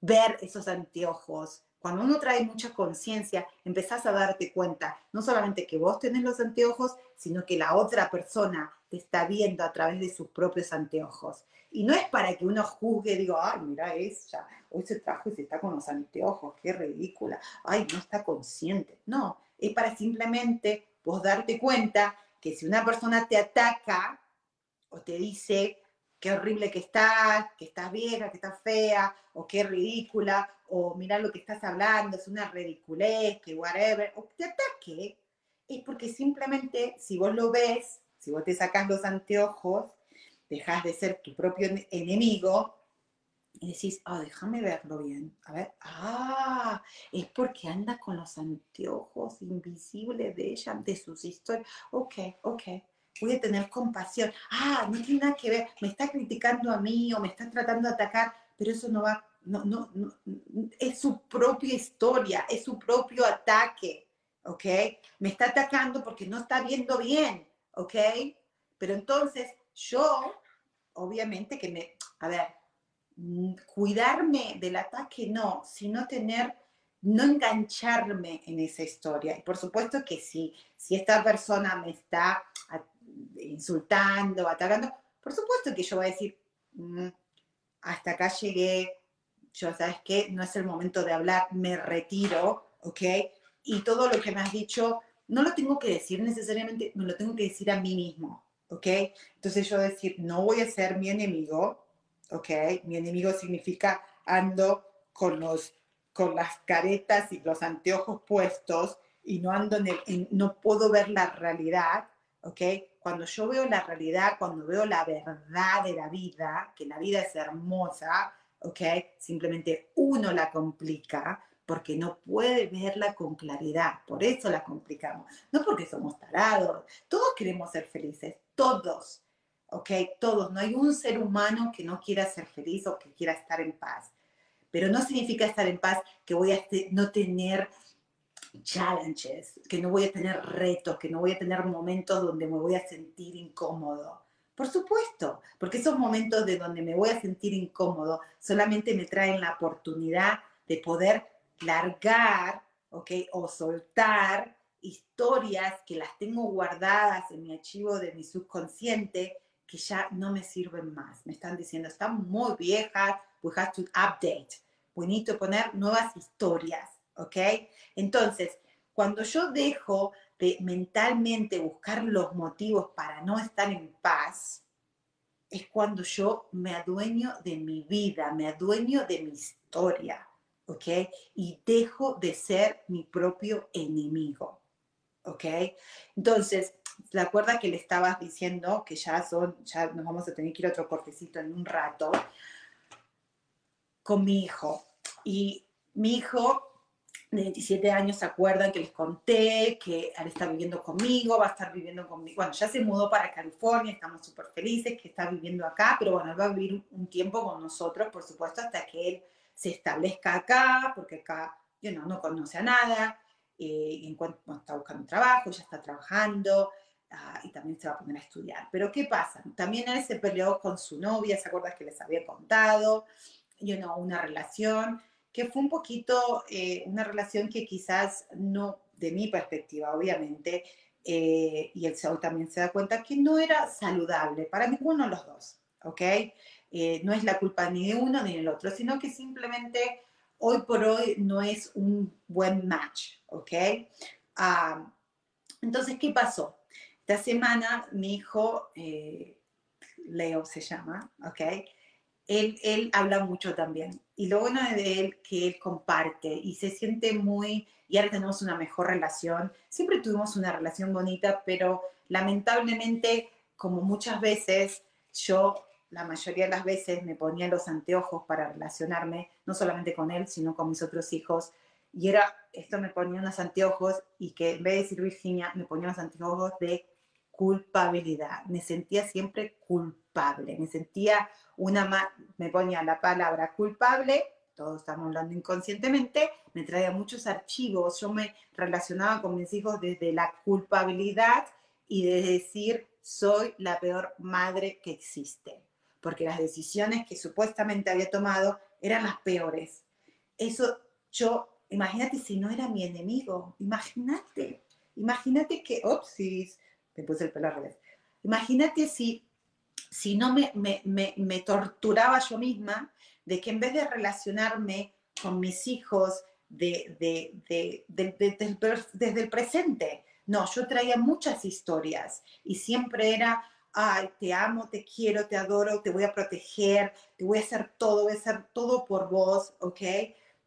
[SPEAKER 1] ver esos anteojos. Cuando uno trae mucha conciencia, empezás a darte cuenta, no solamente que vos tenés los anteojos, sino que la otra persona te está viendo a través de sus propios anteojos. Y no es para que uno juzgue, digo, ay, mira ella, hoy se trajo y se está con los anteojos, qué ridícula, ay, no está consciente. No, es para simplemente vos darte cuenta que si una persona te ataca o te dice qué horrible que estás, que estás vieja, que estás fea, o qué ridícula, o mira lo que estás hablando, es una ridiculez, que whatever, o te ataque, es porque simplemente si vos lo ves, si vos te sacas los anteojos, dejas de ser tu propio enemigo y decís, ah, déjame verlo bien. A ver, ah, es porque anda con los anteojos invisibles de ella, de sus historias. Ok, ok, voy a tener compasión. Ah, no tiene nada que ver, me está criticando a mí o me está tratando de atacar, pero eso no va, no, no, no, es su propia historia, es su propio ataque, ¿ok? Me está atacando porque no está viendo bien, ¿ok? Pero entonces yo, obviamente que me, a ver, cuidarme del ataque no, sino tener, no engancharme en esa historia. Y por supuesto que si, si esta persona me está insultando, atacando, por supuesto que yo voy a decir, mm, hasta acá llegué, yo, ¿sabes qué? No es el momento de hablar, me retiro, ¿ok? Y todo lo que me has dicho, no lo tengo que decir necesariamente, me lo tengo que decir a mí mismo, ¿ok? Entonces yo decir, no voy a ser mi enemigo, ¿ok? Mi enemigo significa ando con, los, con las caretas y los anteojos puestos y no ando en, no puedo ver la realidad, ¿ok? Cuando yo veo la realidad, cuando veo la verdad de la vida, que la vida es hermosa, ¿ok? Simplemente uno la complica, porque no puede verla con claridad. Por eso la complicamos. No porque somos tarados. Todos queremos ser felices. Todos. ¿Ok? Todos. No hay un ser humano que no quiera ser feliz o que quiera estar en paz. Pero no significa estar en paz que voy a no tener challenges, que no voy a tener retos, que no voy a tener momentos donde me voy a sentir incómodo. Por supuesto, porque esos momentos de donde me voy a sentir incómodo solamente me traen la oportunidad de poder largar, ¿ok? O soltar historias que las tengo guardadas en mi archivo de mi subconsciente que ya no me sirven más. Me están diciendo, están muy viejas, we have to update. We need to poner nuevas historias, ¿ok? Entonces, cuando yo dejo de mentalmente buscar los motivos para no estar en paz, es cuando yo me adueño de mi vida, me adueño de mi historia. ¿ok? Y dejo de ser mi propio enemigo, ¿ok? Entonces, ¿te acuerdas que le estabas diciendo que ya son, ya nos vamos a tener que ir a otro cortecito en un rato? Con mi hijo. Y mi hijo de 27 años, ¿se acuerdan que les conté que él está viviendo conmigo, va a estar viviendo conmigo? Bueno, ya se mudó para California, estamos súper felices que está viviendo acá, pero bueno, él va a vivir un tiempo con nosotros, por supuesto, hasta que él se establezca acá, porque acá yo no, no conoce a nada, eh, en cuanto está buscando trabajo, ya está trabajando ah, y también se va a poner a estudiar. Pero ¿qué pasa? También él se peleó con su novia, ¿se acuerdan que les había contado? You know, una relación que fue un poquito, eh, una relación que quizás no, de mi perspectiva, obviamente, eh, y el CEO también se da cuenta que no era saludable para ninguno de los dos, ¿ok? Eh, no es la culpa ni de uno ni del otro, sino que simplemente hoy por hoy no es un buen match, ¿ok? Ah, entonces, ¿qué pasó? Esta semana mi hijo, Leo se llama, ¿ok? Él, habla mucho también. Y lo bueno de él que él comparte y se siente muy, y ahora tenemos una mejor relación. Siempre tuvimos una relación bonita, pero lamentablemente, como muchas veces, yo la mayoría de las veces me ponía los anteojos para relacionarme, no solamente con él, sino con mis otros hijos. Y era, esto me ponía unos anteojos y que en vez de decir Virginia, me ponía unos anteojos de culpabilidad. Me sentía siempre culpable. Me sentía una, me ponía la palabra culpable, todos estamos hablando inconscientemente, me traía muchos archivos. Yo me relacionaba con mis hijos desde la culpabilidad y de decir, soy la peor madre que existe porque las decisiones que supuestamente había tomado eran las peores. Eso yo, imagínate si no era mi enemigo, imagínate, imagínate que, opsis, me puse el pelo al revés, imagínate si, si no me, me, me, torturaba yo misma de que en vez de relacionarme con mis hijos de, de, desde el presente, no, yo traía muchas historias y siempre era ay, te amo, te quiero, te adoro, te voy a proteger, te voy a hacer todo, voy a hacer todo por vos, ¿ok?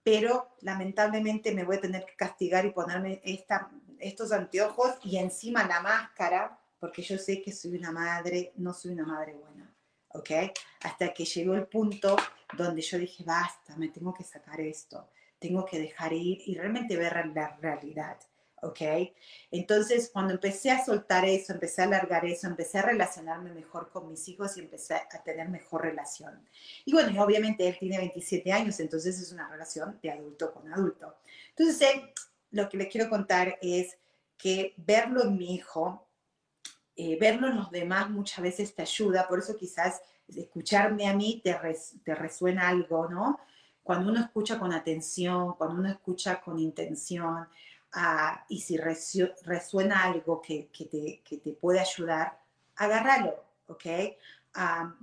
[SPEAKER 1] Pero lamentablemente me voy a tener que castigar y ponerme esta, estos anteojos y encima la máscara, porque yo sé que soy una madre, no soy una madre buena, ¿ok? Hasta que llegó el punto donde yo dije, basta, me tengo que sacar esto, tengo que dejar ir y realmente ver la realidad. ¿ok? Entonces, cuando empecé a soltar eso, empecé a alargar eso, empecé a relacionarme mejor con mis hijos y empecé a tener mejor relación. Y bueno, y obviamente él tiene 27 años, entonces es una relación de adulto con adulto. Entonces, lo que les quiero contar es que verlo en mi hijo, eh, verlo en los demás muchas veces te ayuda, por eso quizás escucharme a mí te, te resuena algo, ¿no? Cuando uno escucha con atención, cuando uno escucha con intención, y si resuena algo que, que, te, que, te, puede ayudar, agárralo, ¿ok?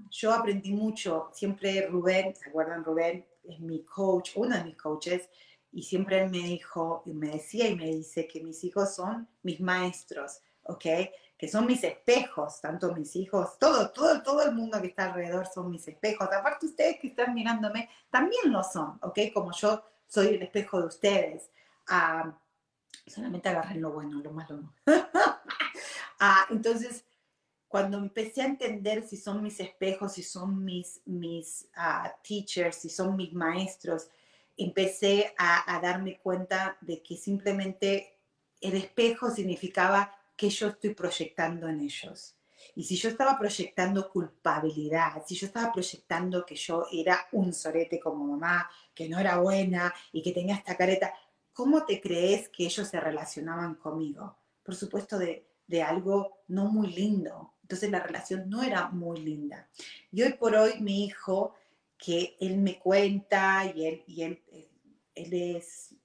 [SPEAKER 1] yo aprendí mucho, siempre Rubén, ¿se acuerdan Rubén? Es mi coach, uno de mis coaches, y siempre él me dijo, y me decía y me dice que mis hijos son mis maestros, ¿ok? Que son mis espejos, tanto mis hijos, todo, todo, todo el mundo que está alrededor son mis espejos. Aparte ustedes que están mirándome, también lo son, ¿ok? Como yo soy el espejo de ustedes. Solamente agarren lo bueno, lo malo no. (laughs) ah, entonces, cuando empecé a entender si son mis espejos, si son mis, mis uh, teachers, si son mis maestros, empecé a, a, darme cuenta de que simplemente el espejo significaba que yo estoy proyectando en ellos. Y si yo estaba proyectando culpabilidad, si yo estaba proyectando que yo era un sorete como mamá, que no era buena y que tenía esta careta, ¿cómo te crees que ellos se relacionaban conmigo? Por supuesto, de, algo no muy lindo. Entonces la relación no era muy linda. Y hoy por hoy mi hijo, que él me cuenta y él, y él, eh, él es,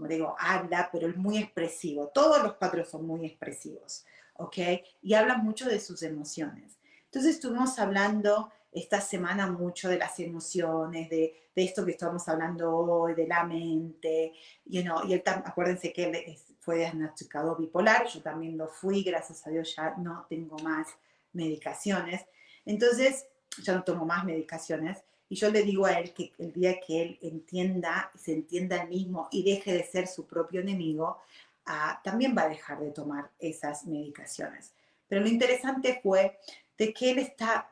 [SPEAKER 1] como digo, habla, pero es muy expresivo. Todos los padres son muy expresivos, ¿ok? Y habla mucho de sus emociones. Entonces estuvimos hablando esta semana mucho de las emociones, de, de esto que estamos hablando hoy, de la mente, you know, y él, acuérdense que él fue diagnosticado bipolar, yo también lo fui, gracias a Dios ya no tengo más medicaciones, entonces ya no tomo más medicaciones, y yo le digo a él que el día que él entienda, se entienda él mismo y deje de ser su propio enemigo, ah, también va a dejar de tomar esas medicaciones. Pero lo interesante fue de que él está,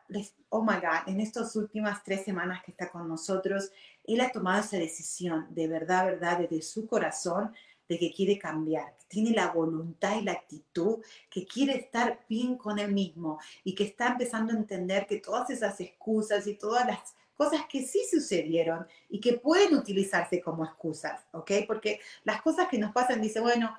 [SPEAKER 1] oh my God, en estas últimas tres semanas que está con nosotros, él ha tomado esa decisión de verdad, verdad, desde su corazón, de que quiere cambiar, tiene la voluntad y la actitud, que quiere estar bien con él mismo y que está empezando a entender que todas esas excusas y todas las cosas que sí sucedieron y que pueden utilizarse como excusas, ¿ok? Porque las cosas que nos pasan, dice, bueno,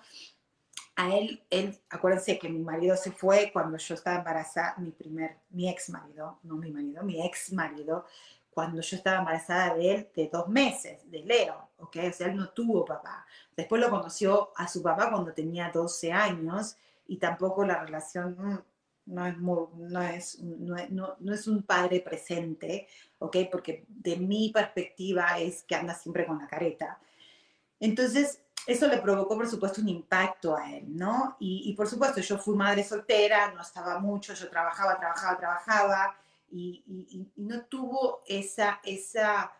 [SPEAKER 1] a él, él, acuérdense que mi marido se fue cuando yo estaba embarazada, mi primer, mi ex marido, no mi marido, mi ex marido, cuando yo estaba embarazada de él de dos meses, de Leo, ¿ok? O sea, él no tuvo papá. Después lo conoció a su papá cuando tenía 12 años y tampoco la relación mm, no es, no es, no es, no es un padre presente, ¿ok? Porque de mi perspectiva es que anda siempre con la careta. Entonces, eso le provocó, por supuesto, un impacto a él, ¿no? Y, por supuesto, yo fui madre soltera, no estaba mucho, yo trabajaba, trabajaba, trabajaba, y, no tuvo esa, esa,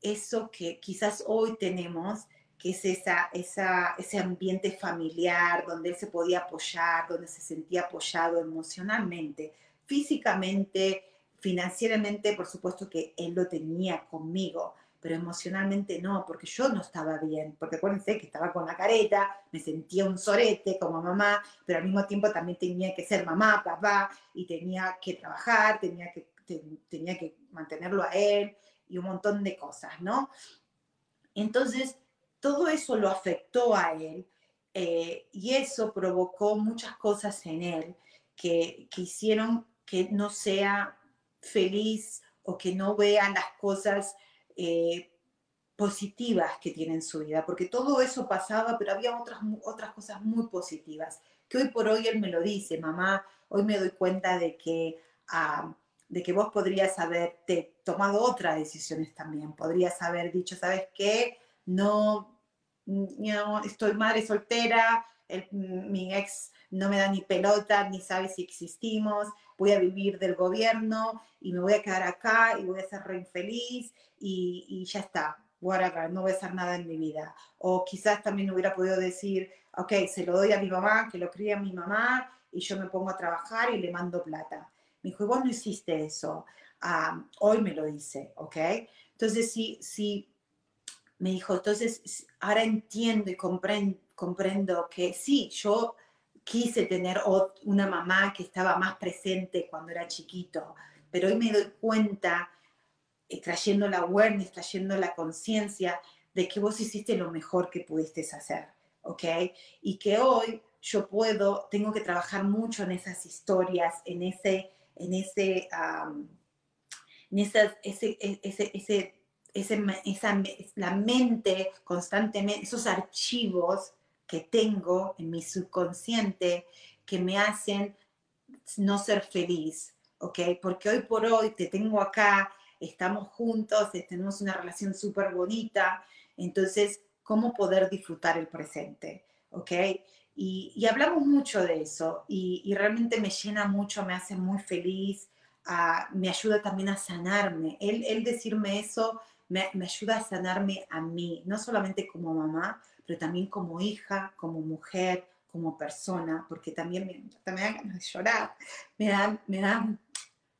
[SPEAKER 1] eso que quizás hoy tenemos, que es esa, esa, ese ambiente familiar donde él se podía apoyar, donde se sentía apoyado emocionalmente, físicamente, financieramente, por supuesto que él lo tenía conmigo, pero emocionalmente no, porque yo no estaba bien, porque acuérdense que estaba con la careta, me sentía un sorete como mamá, pero al mismo tiempo también tenía que ser mamá, papá, y tenía que trabajar, tenía que, tenía que mantenerlo a él y un montón de cosas, ¿no? Entonces, todo eso lo afectó a él eh, y eso provocó muchas cosas en él que, que hicieron que no sea feliz o que no vea las cosas eh, positivas que tiene en su vida, porque todo eso pasaba, pero había otras, otras cosas muy positivas, que hoy por hoy él me lo dice, mamá, hoy me doy cuenta de que, ah, de que vos podrías haberte tomado otras decisiones también, podrías haber dicho, ¿sabes qué? No, no estoy madre soltera, mi ex no me da ni pelota, ni sabe si existimos, voy a vivir del gobierno y me voy a quedar acá y voy a ser re infeliz y, y ya está, whatever, no voy a hacer nada en mi vida. O quizás también hubiera podido decir, ok, se lo doy a mi mamá, que lo cría mi mamá y yo me pongo a trabajar y le mando plata. Me dijo, vos no hiciste eso, hoy me lo hice, ¿ok? Entonces, sí, sí, me dijo, entonces ahora entiendo y comprendo, comprendo que sí, yo quise tener una mamá que estaba más presente cuando era chiquito, pero hoy me doy cuenta, eh, trayendo la awareness, trayendo la conciencia de que vos hiciste lo mejor que pudiste hacer, ¿ok? Y que hoy yo puedo, tengo que trabajar mucho en esas historias, en ese, en ese, en esas, ese, e, ese, ese, ese, esa, la mente constantemente, esos archivos que tengo en mi subconsciente que me hacen no ser feliz, ¿ok? Porque hoy por hoy te tengo acá, estamos juntos, tenemos una relación súper bonita, entonces, ¿cómo poder disfrutar el presente? ¿Ok? Y, hablamos mucho de eso y, realmente me llena mucho, me hace muy feliz, ah, me ayuda también a sanarme. Él, decirme eso me, me ayuda a sanarme a mí, no solamente como mamá, pero también como hija, como mujer, como persona, porque también me, también da ganas de llorar, me, da, me, da,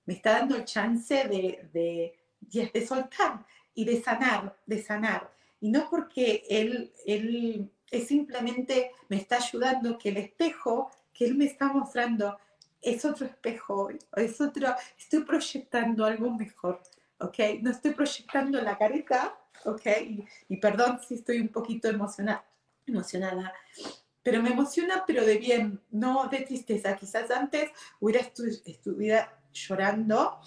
[SPEAKER 1] me está dando el chance de, de, de, soltar y de sanar, de sanar. Y no porque él, él es simplemente me está ayudando que el espejo que él me está mostrando es otro espejo, es otro, estoy proyectando algo mejor, ¿ok? No estoy proyectando la careta, ¿ok? Y, perdón si estoy un poquito emocionada, emocionada, pero me emociona, pero de bien, no de tristeza. Quizás antes hubiera estuviera llorando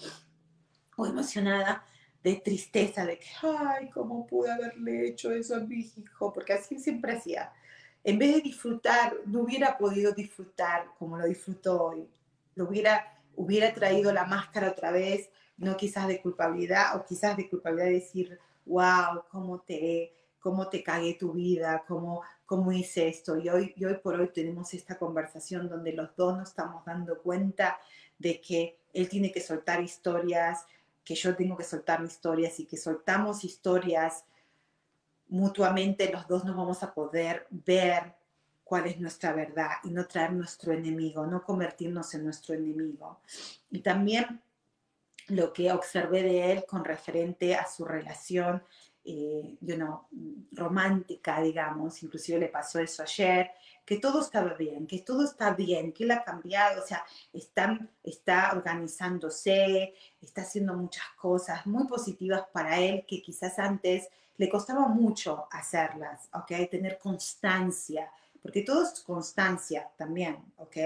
[SPEAKER 1] o emocionada de tristeza, de que, ay, ¿cómo pude haberle hecho eso a mi hijo? Porque así siempre hacía. En vez de disfrutar, no hubiera podido disfrutar como lo disfruto hoy. Lo hubiera, hubiera traído la máscara otra vez, no quizás de culpabilidad, o quizás de culpabilidad de decir, wow, cómo te, cómo te cagué tu vida, cómo, cómo hice esto. Y hoy, y hoy por hoy tenemos esta conversación donde los dos nos estamos dando cuenta de que él tiene que soltar historias, que yo tengo que soltar historias y que soltamos historias mutuamente, los dos nos vamos a poder ver cuál es nuestra verdad y no traer nuestro enemigo, no convertirnos en nuestro enemigo. Y también lo que observé de él con referente a su relación eh, romántica, digamos, inclusive le pasó eso ayer, que todo estaba bien, que todo está bien, que él ha cambiado, o sea, está, está organizándose, está haciendo muchas cosas muy positivas para él que quizás antes le costaba mucho hacerlas, ¿ok? Tener constancia, porque todo es constancia también, ¿ok?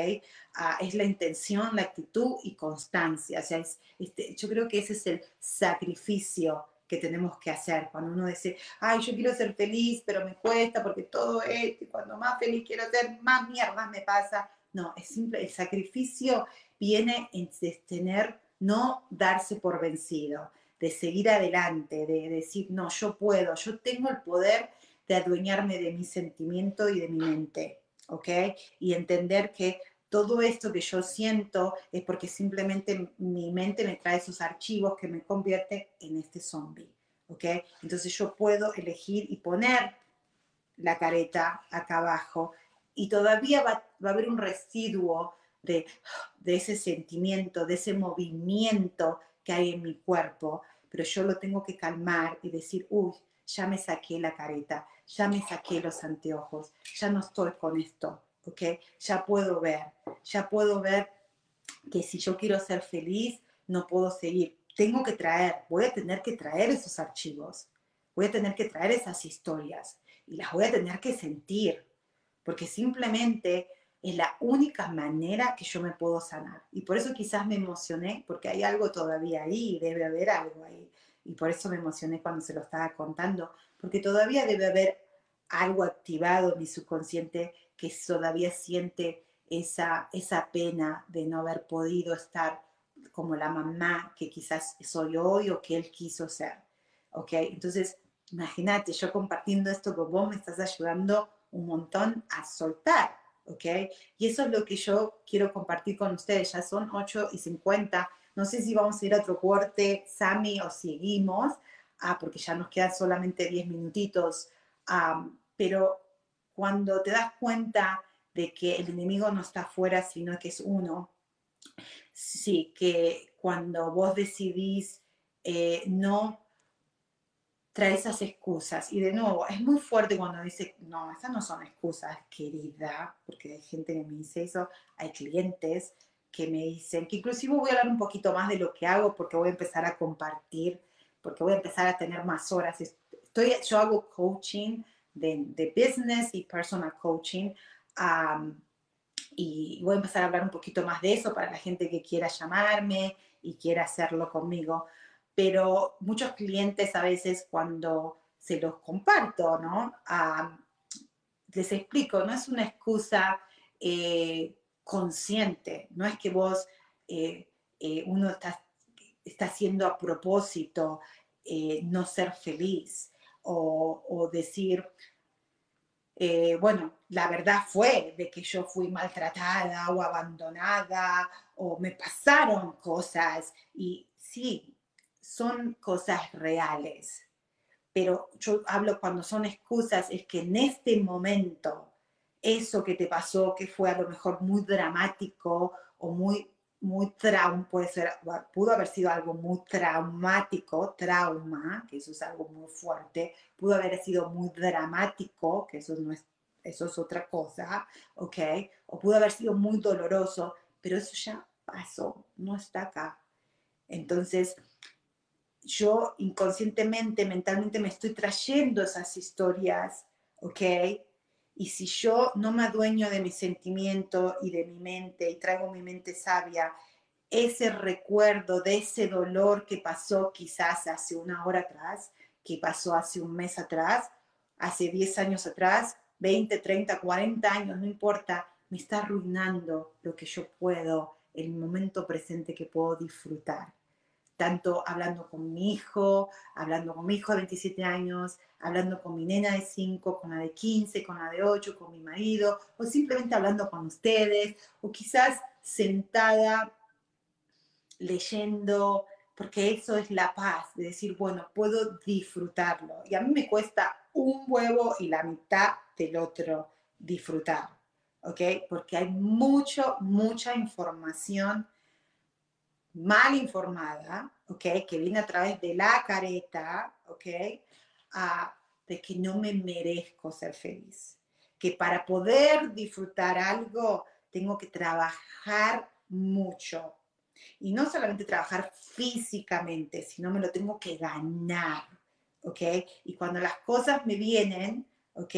[SPEAKER 1] Ah, es la intención, la actitud y constancia. O sea, es, este, yo creo que ese es el sacrificio que tenemos que hacer. Cuando uno dice, ay, yo quiero ser feliz, pero me cuesta porque todo esto, y cuando más feliz quiero ser, más mierda me pasa. No, es simple, el sacrificio viene en tener, no darse por vencido, de seguir adelante, de decir, no, yo puedo, yo tengo el poder de adueñarme de mi sentimiento y de mi mente, ¿ok? Y entender que todo esto que yo siento es porque simplemente mi mente me trae esos archivos que me convierte en este zombie, ¿ok? Entonces yo puedo elegir y poner la careta acá abajo y todavía va, va a haber un residuo de, de ese sentimiento, de ese movimiento que hay en mi cuerpo, pero yo lo tengo que calmar y decir, uy, ya me saqué la careta, ya me saqué los anteojos, ya no estoy con esto, ¿ok? Ya puedo ver, ya puedo ver que si yo quiero ser feliz, no puedo seguir. Tengo que traer, voy a tener que traer esos archivos, voy a tener que traer esas historias y las voy a tener que sentir, porque simplemente es la única manera que yo me puedo sanar. Y por eso quizás me emocioné, porque hay algo todavía ahí, debe haber algo ahí. Y por eso me emocioné cuando se lo estaba contando, porque todavía debe haber algo activado en mi subconsciente que todavía siente esa, esa pena de no haber podido estar como la mamá que quizás soy hoy o que él quiso ser. ¿Ok? Entonces, imagínate, yo compartiendo esto con vos me estás ayudando un montón a soltar. ¿Ok? Y eso es lo que yo quiero compartir con ustedes. Ya son 8 y 50. No sé si vamos a ir a otro corte, Sami, o seguimos, ah, porque ya nos quedan solamente 10 minutitos. pero cuando te das cuenta de que el enemigo no está afuera, sino que es uno, sí, que cuando vos decidís eh, no traer esas excusas, y de nuevo, es muy fuerte cuando dice, no, esas no son excusas, querida, porque hay gente que me dice eso, hay clientes que me dicen, que inclusive voy a hablar un poquito más de lo que hago, porque voy a empezar a compartir, porque voy a empezar a tener más horas. Estoy, yo hago coaching de, business y personal coaching. y voy a empezar a hablar un poquito más de eso para la gente que quiera llamarme y quiera hacerlo conmigo. Pero muchos clientes a veces cuando se los comparto, ¿no? les explico, no es una excusa eh, consciente, no es que vos, eh, eh, uno está, está haciendo a propósito no ser feliz o, decir, eh, bueno, la verdad fue de que yo fui maltratada o abandonada o me pasaron cosas. Y sí, son cosas reales, pero yo hablo cuando son excusas, es que en este momento, eso que te pasó, que fue a lo mejor muy dramático o muy muy traum, puede ser, pudo haber sido algo muy traumático, trauma, que eso es algo muy fuerte, pudo haber sido muy dramático, que eso no es, eso es otra cosa, ¿ok? O pudo haber sido muy doloroso, pero eso ya pasó, no está acá. Entonces, yo inconscientemente, mentalmente me estoy trayendo esas historias, ¿ok? Y si yo no me adueño de mi sentimiento y de mi mente y traigo mi mente sabia, ese recuerdo de ese dolor que pasó quizás hace una hora atrás, que pasó hace un mes atrás, hace 10 años atrás, 20, 30, 40 años, no importa, me está arruinando lo que yo puedo, el momento presente que puedo disfrutar tanto hablando con mi hijo, hablando con mi hijo de 27 años, hablando con mi nena de 5, con la de 15, con la de 8, con mi marido, o simplemente hablando con ustedes, o quizás sentada leyendo, porque eso es la paz, de decir, bueno, puedo disfrutarlo. Y a mí me cuesta un huevo y la mitad del otro disfrutar, ¿ok? Porque hay mucho, mucha información mal informada, ¿ok? Que viene a través de la careta, ¿ok? de que no me merezco ser feliz. Que para poder disfrutar algo tengo que trabajar mucho. Y no solamente trabajar físicamente, sino me lo tengo que ganar, ¿ok? Y cuando las cosas me vienen, ¿ok?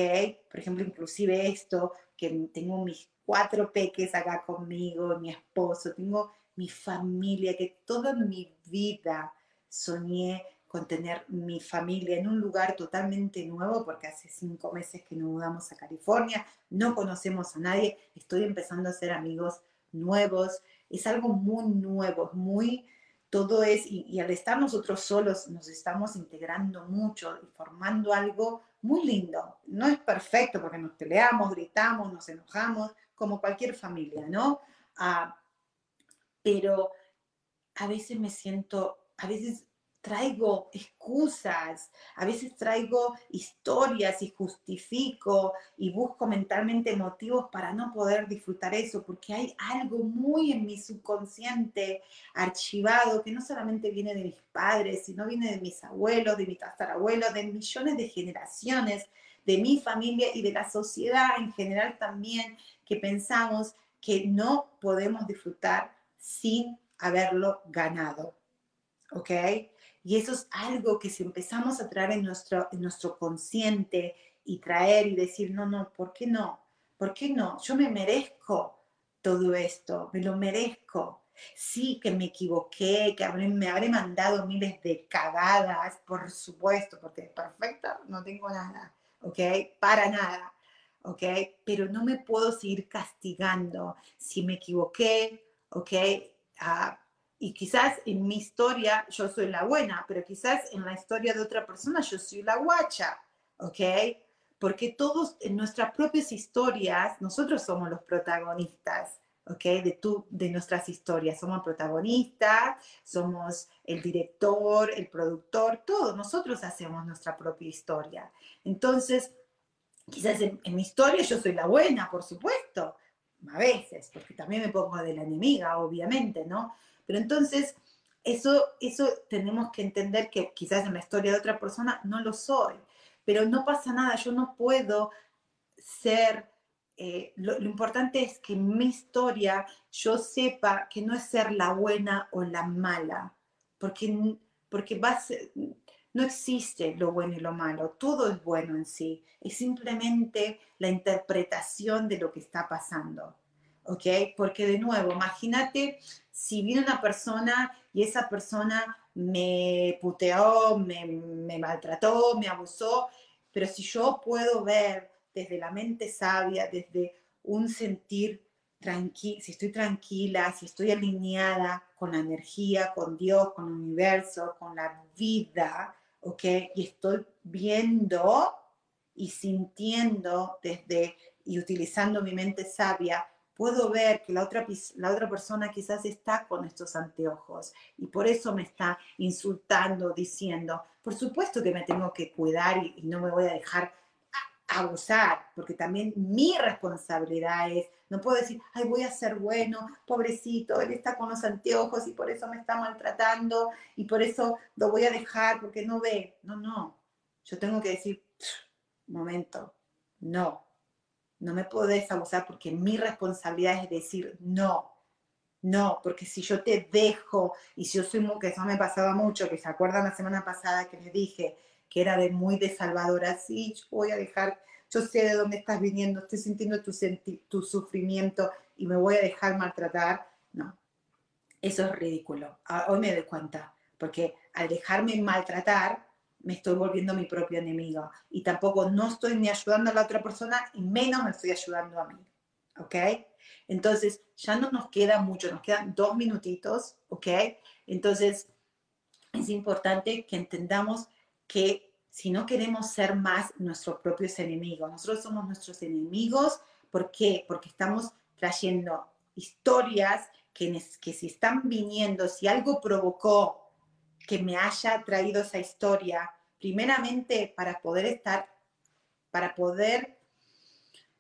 [SPEAKER 1] Por ejemplo, inclusive esto, que tengo mis cuatro peques acá conmigo, mi esposo, tengo mi familia, que toda mi vida soñé con tener mi familia en un lugar totalmente nuevo, porque hace cinco meses que nos mudamos a California, no conocemos a nadie, estoy empezando a hacer amigos nuevos, es algo muy nuevo, muy todo es, y, al estar nosotros solos, nos estamos integrando mucho y formando algo muy lindo. No es perfecto porque nos peleamos, gritamos, nos enojamos, como cualquier familia, ¿no? Ah, pero a veces me siento, a veces traigo excusas, a veces traigo historias y justifico y busco mentalmente motivos para no poder disfrutar eso, porque hay algo muy en mi subconsciente archivado que no solamente viene de mis padres, sino viene de mis abuelos, de mi tatarabuelos, de millones de generaciones, de mi familia y de la sociedad en general también, que pensamos que no podemos disfrutar sin haberlo ganado. ¿Ok? Y eso es algo que si empezamos a traer en nuestro, en nuestro consciente y traer y decir, no, no, ¿por qué no? ¿Por qué no? Yo me merezco todo esto, me lo merezco. Sí que me equivoqué, que me habré mandado miles de cagadas, por supuesto, porque es perfecta, no tengo nada, ¿ok? Para nada, ¿ok? Pero no me puedo seguir castigando si me equivoqué, ¿ok? Ah, y quizás en mi historia yo soy la buena, pero quizás en la historia de otra persona yo soy la guacha, ¿ok? Porque todos en nuestras propias historias, nosotros somos los protagonistas, ¿ok? De, tu, de nuestras historias. Somos protagonistas, somos el director, el productor, todos nosotros hacemos nuestra propia historia. Entonces, quizás en, en mi historia yo soy la buena, por supuesto, a veces, porque también me pongo de la enemiga, obviamente, ¿no? Pero entonces, eso, eso tenemos que entender que quizás en la historia de otra persona no lo soy, pero no pasa nada, yo no puedo ser, eh, lo, importante es que en mi historia yo sepa que no es ser la buena o la mala, porque, porque va no existe lo bueno y lo malo, todo es bueno en sí, es simplemente la interpretación de lo que está pasando. ¿ok? Porque de nuevo, imagínate si viene una persona y esa persona me puteó, me, maltrató, me abusó, pero si yo puedo ver desde la mente sabia, desde un sentir tranquilo, si estoy tranquila, si estoy alineada con la energía, con Dios, con el universo, con la vida, ¿ok? Y estoy viendo y sintiendo desde y utilizando mi mente sabia puedo ver que la otra, la otra persona quizás está con estos anteojos y por eso me está insultando, diciendo, por supuesto que me tengo que cuidar y, no me voy a dejar abusar, porque también mi responsabilidad es, no puedo decir, ay, voy a ser bueno, pobrecito, él está con los anteojos y por eso me está maltratando y por eso lo voy a dejar porque no ve. No, no, yo tengo que decir, momento, no, no me puedes abusar porque mi responsabilidad es decir no. No, porque si yo te dejo y si yo soy muy, que eso me pasaba mucho, que se acuerdan la semana pasada que les dije que era de muy de salvadora, sí, yo voy a dejar, yo sé de dónde estás viniendo, estoy sintiendo tu, sufrimiento y me voy a dejar maltratar. No, eso es ridículo. Ah, hoy me doy cuenta, porque al dejarme maltratar, me estoy volviendo mi propio enemigo. Y tampoco no estoy ni ayudando a la otra persona y menos me estoy ayudando a mí. ¿Ok? Entonces, ya no nos queda mucho, nos quedan dos minutitos. ¿Ok? Entonces, es importante que entendamos que si no queremos ser más nuestros propios enemigos, nosotros somos nuestros enemigos. ¿Por qué? Porque estamos trayendo historias que, que si están viniendo, si algo provocó que me haya traído esa historia, primeramente para poder estar, para poder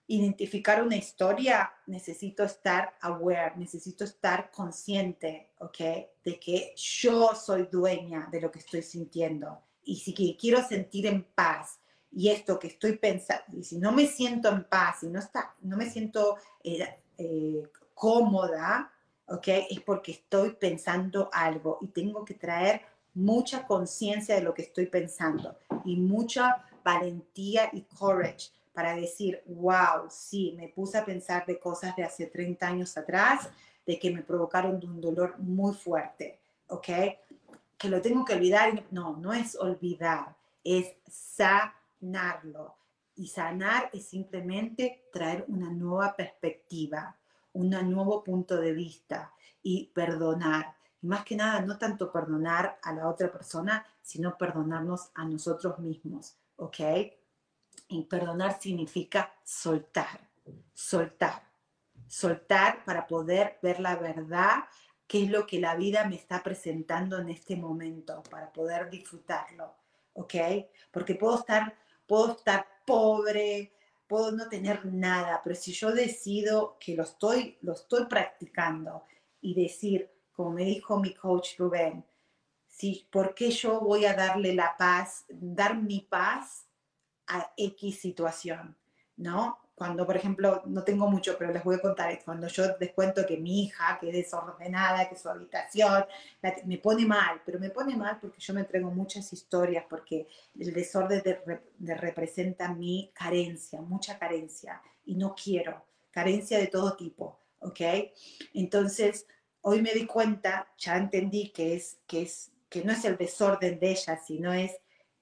[SPEAKER 1] identificar una historia, necesito estar aware, necesito estar consciente, ¿ok? De que yo soy dueña de lo que estoy sintiendo. Y si quiero sentir en paz, y esto que estoy pensando, y si no me siento en paz, y no, está, no me siento eh, eh, cómoda, ¿ok? Es porque estoy pensando algo y tengo que traer mucha conciencia de lo que estoy pensando y mucha valentía y courage para decir, wow, sí, me puse a pensar de cosas de hace 30 años atrás, de que me provocaron un dolor muy fuerte, ¿ok? Que lo tengo que olvidar. No, no es olvidar, es sanarlo. Y sanar es simplemente traer una nueva perspectiva, un nuevo punto de vista y perdonar y más que nada no tanto perdonar a la otra persona, sino perdonarnos a nosotros mismos, ¿ok? Y perdonar significa soltar, soltar, soltar para poder ver la verdad, qué es lo que la vida me está presentando en este momento, para poder disfrutarlo, ¿ok? Porque puedo estar, puedo estar pobre, puedo no tener nada, pero si yo decido que lo estoy, lo estoy practicando y decir, como me dijo mi coach Rubén, si, ¿por qué yo voy a darle la paz, dar mi paz a X situación? ¿No? Cuando, por ejemplo, no tengo mucho, pero les voy a contar, cuando yo les cuento que mi hija, que es desordenada, que su habitación, me pone mal, pero me pone mal porque yo me entrego muchas historias, porque el desorden de, representa mi carencia, mucha carencia, y no quiero, carencia de todo tipo, ¿ok? Entonces, hoy me di cuenta, ya entendí que, es, que, es, que no es el desorden de ella, sino es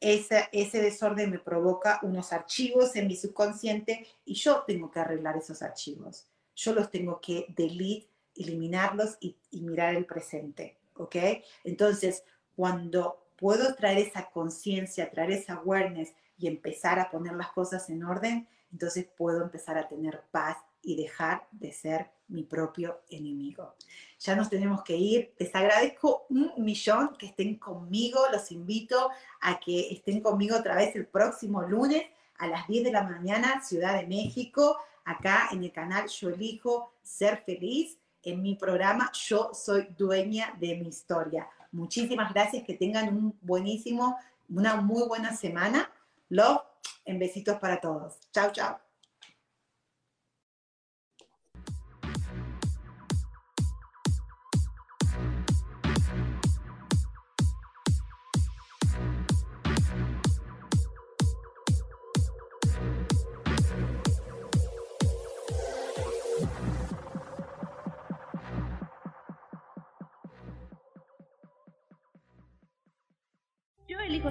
[SPEAKER 1] ese, desorden me provoca unos archivos en mi subconsciente y yo tengo que arreglar esos archivos. Yo los tengo que delete, eliminarlos y, y mirar el presente, ¿ok? Entonces, cuando puedo traer esa conciencia, traer esa awareness y empezar a poner las cosas en orden, entonces puedo empezar a tener paz y dejar de ser mi propio enemigo. Ya nos tenemos que ir. Les agradezco un millón que estén conmigo. Los invito a que estén conmigo otra vez el próximo lunes a las 10 de la mañana, Ciudad de México, acá en el canal Yo elijo ser feliz. En mi programa Yo soy dueña de mi historia. Muchísimas gracias, que tengan un buenísimo, una muy buena semana. Love, en besitos para todos. Chao, chao.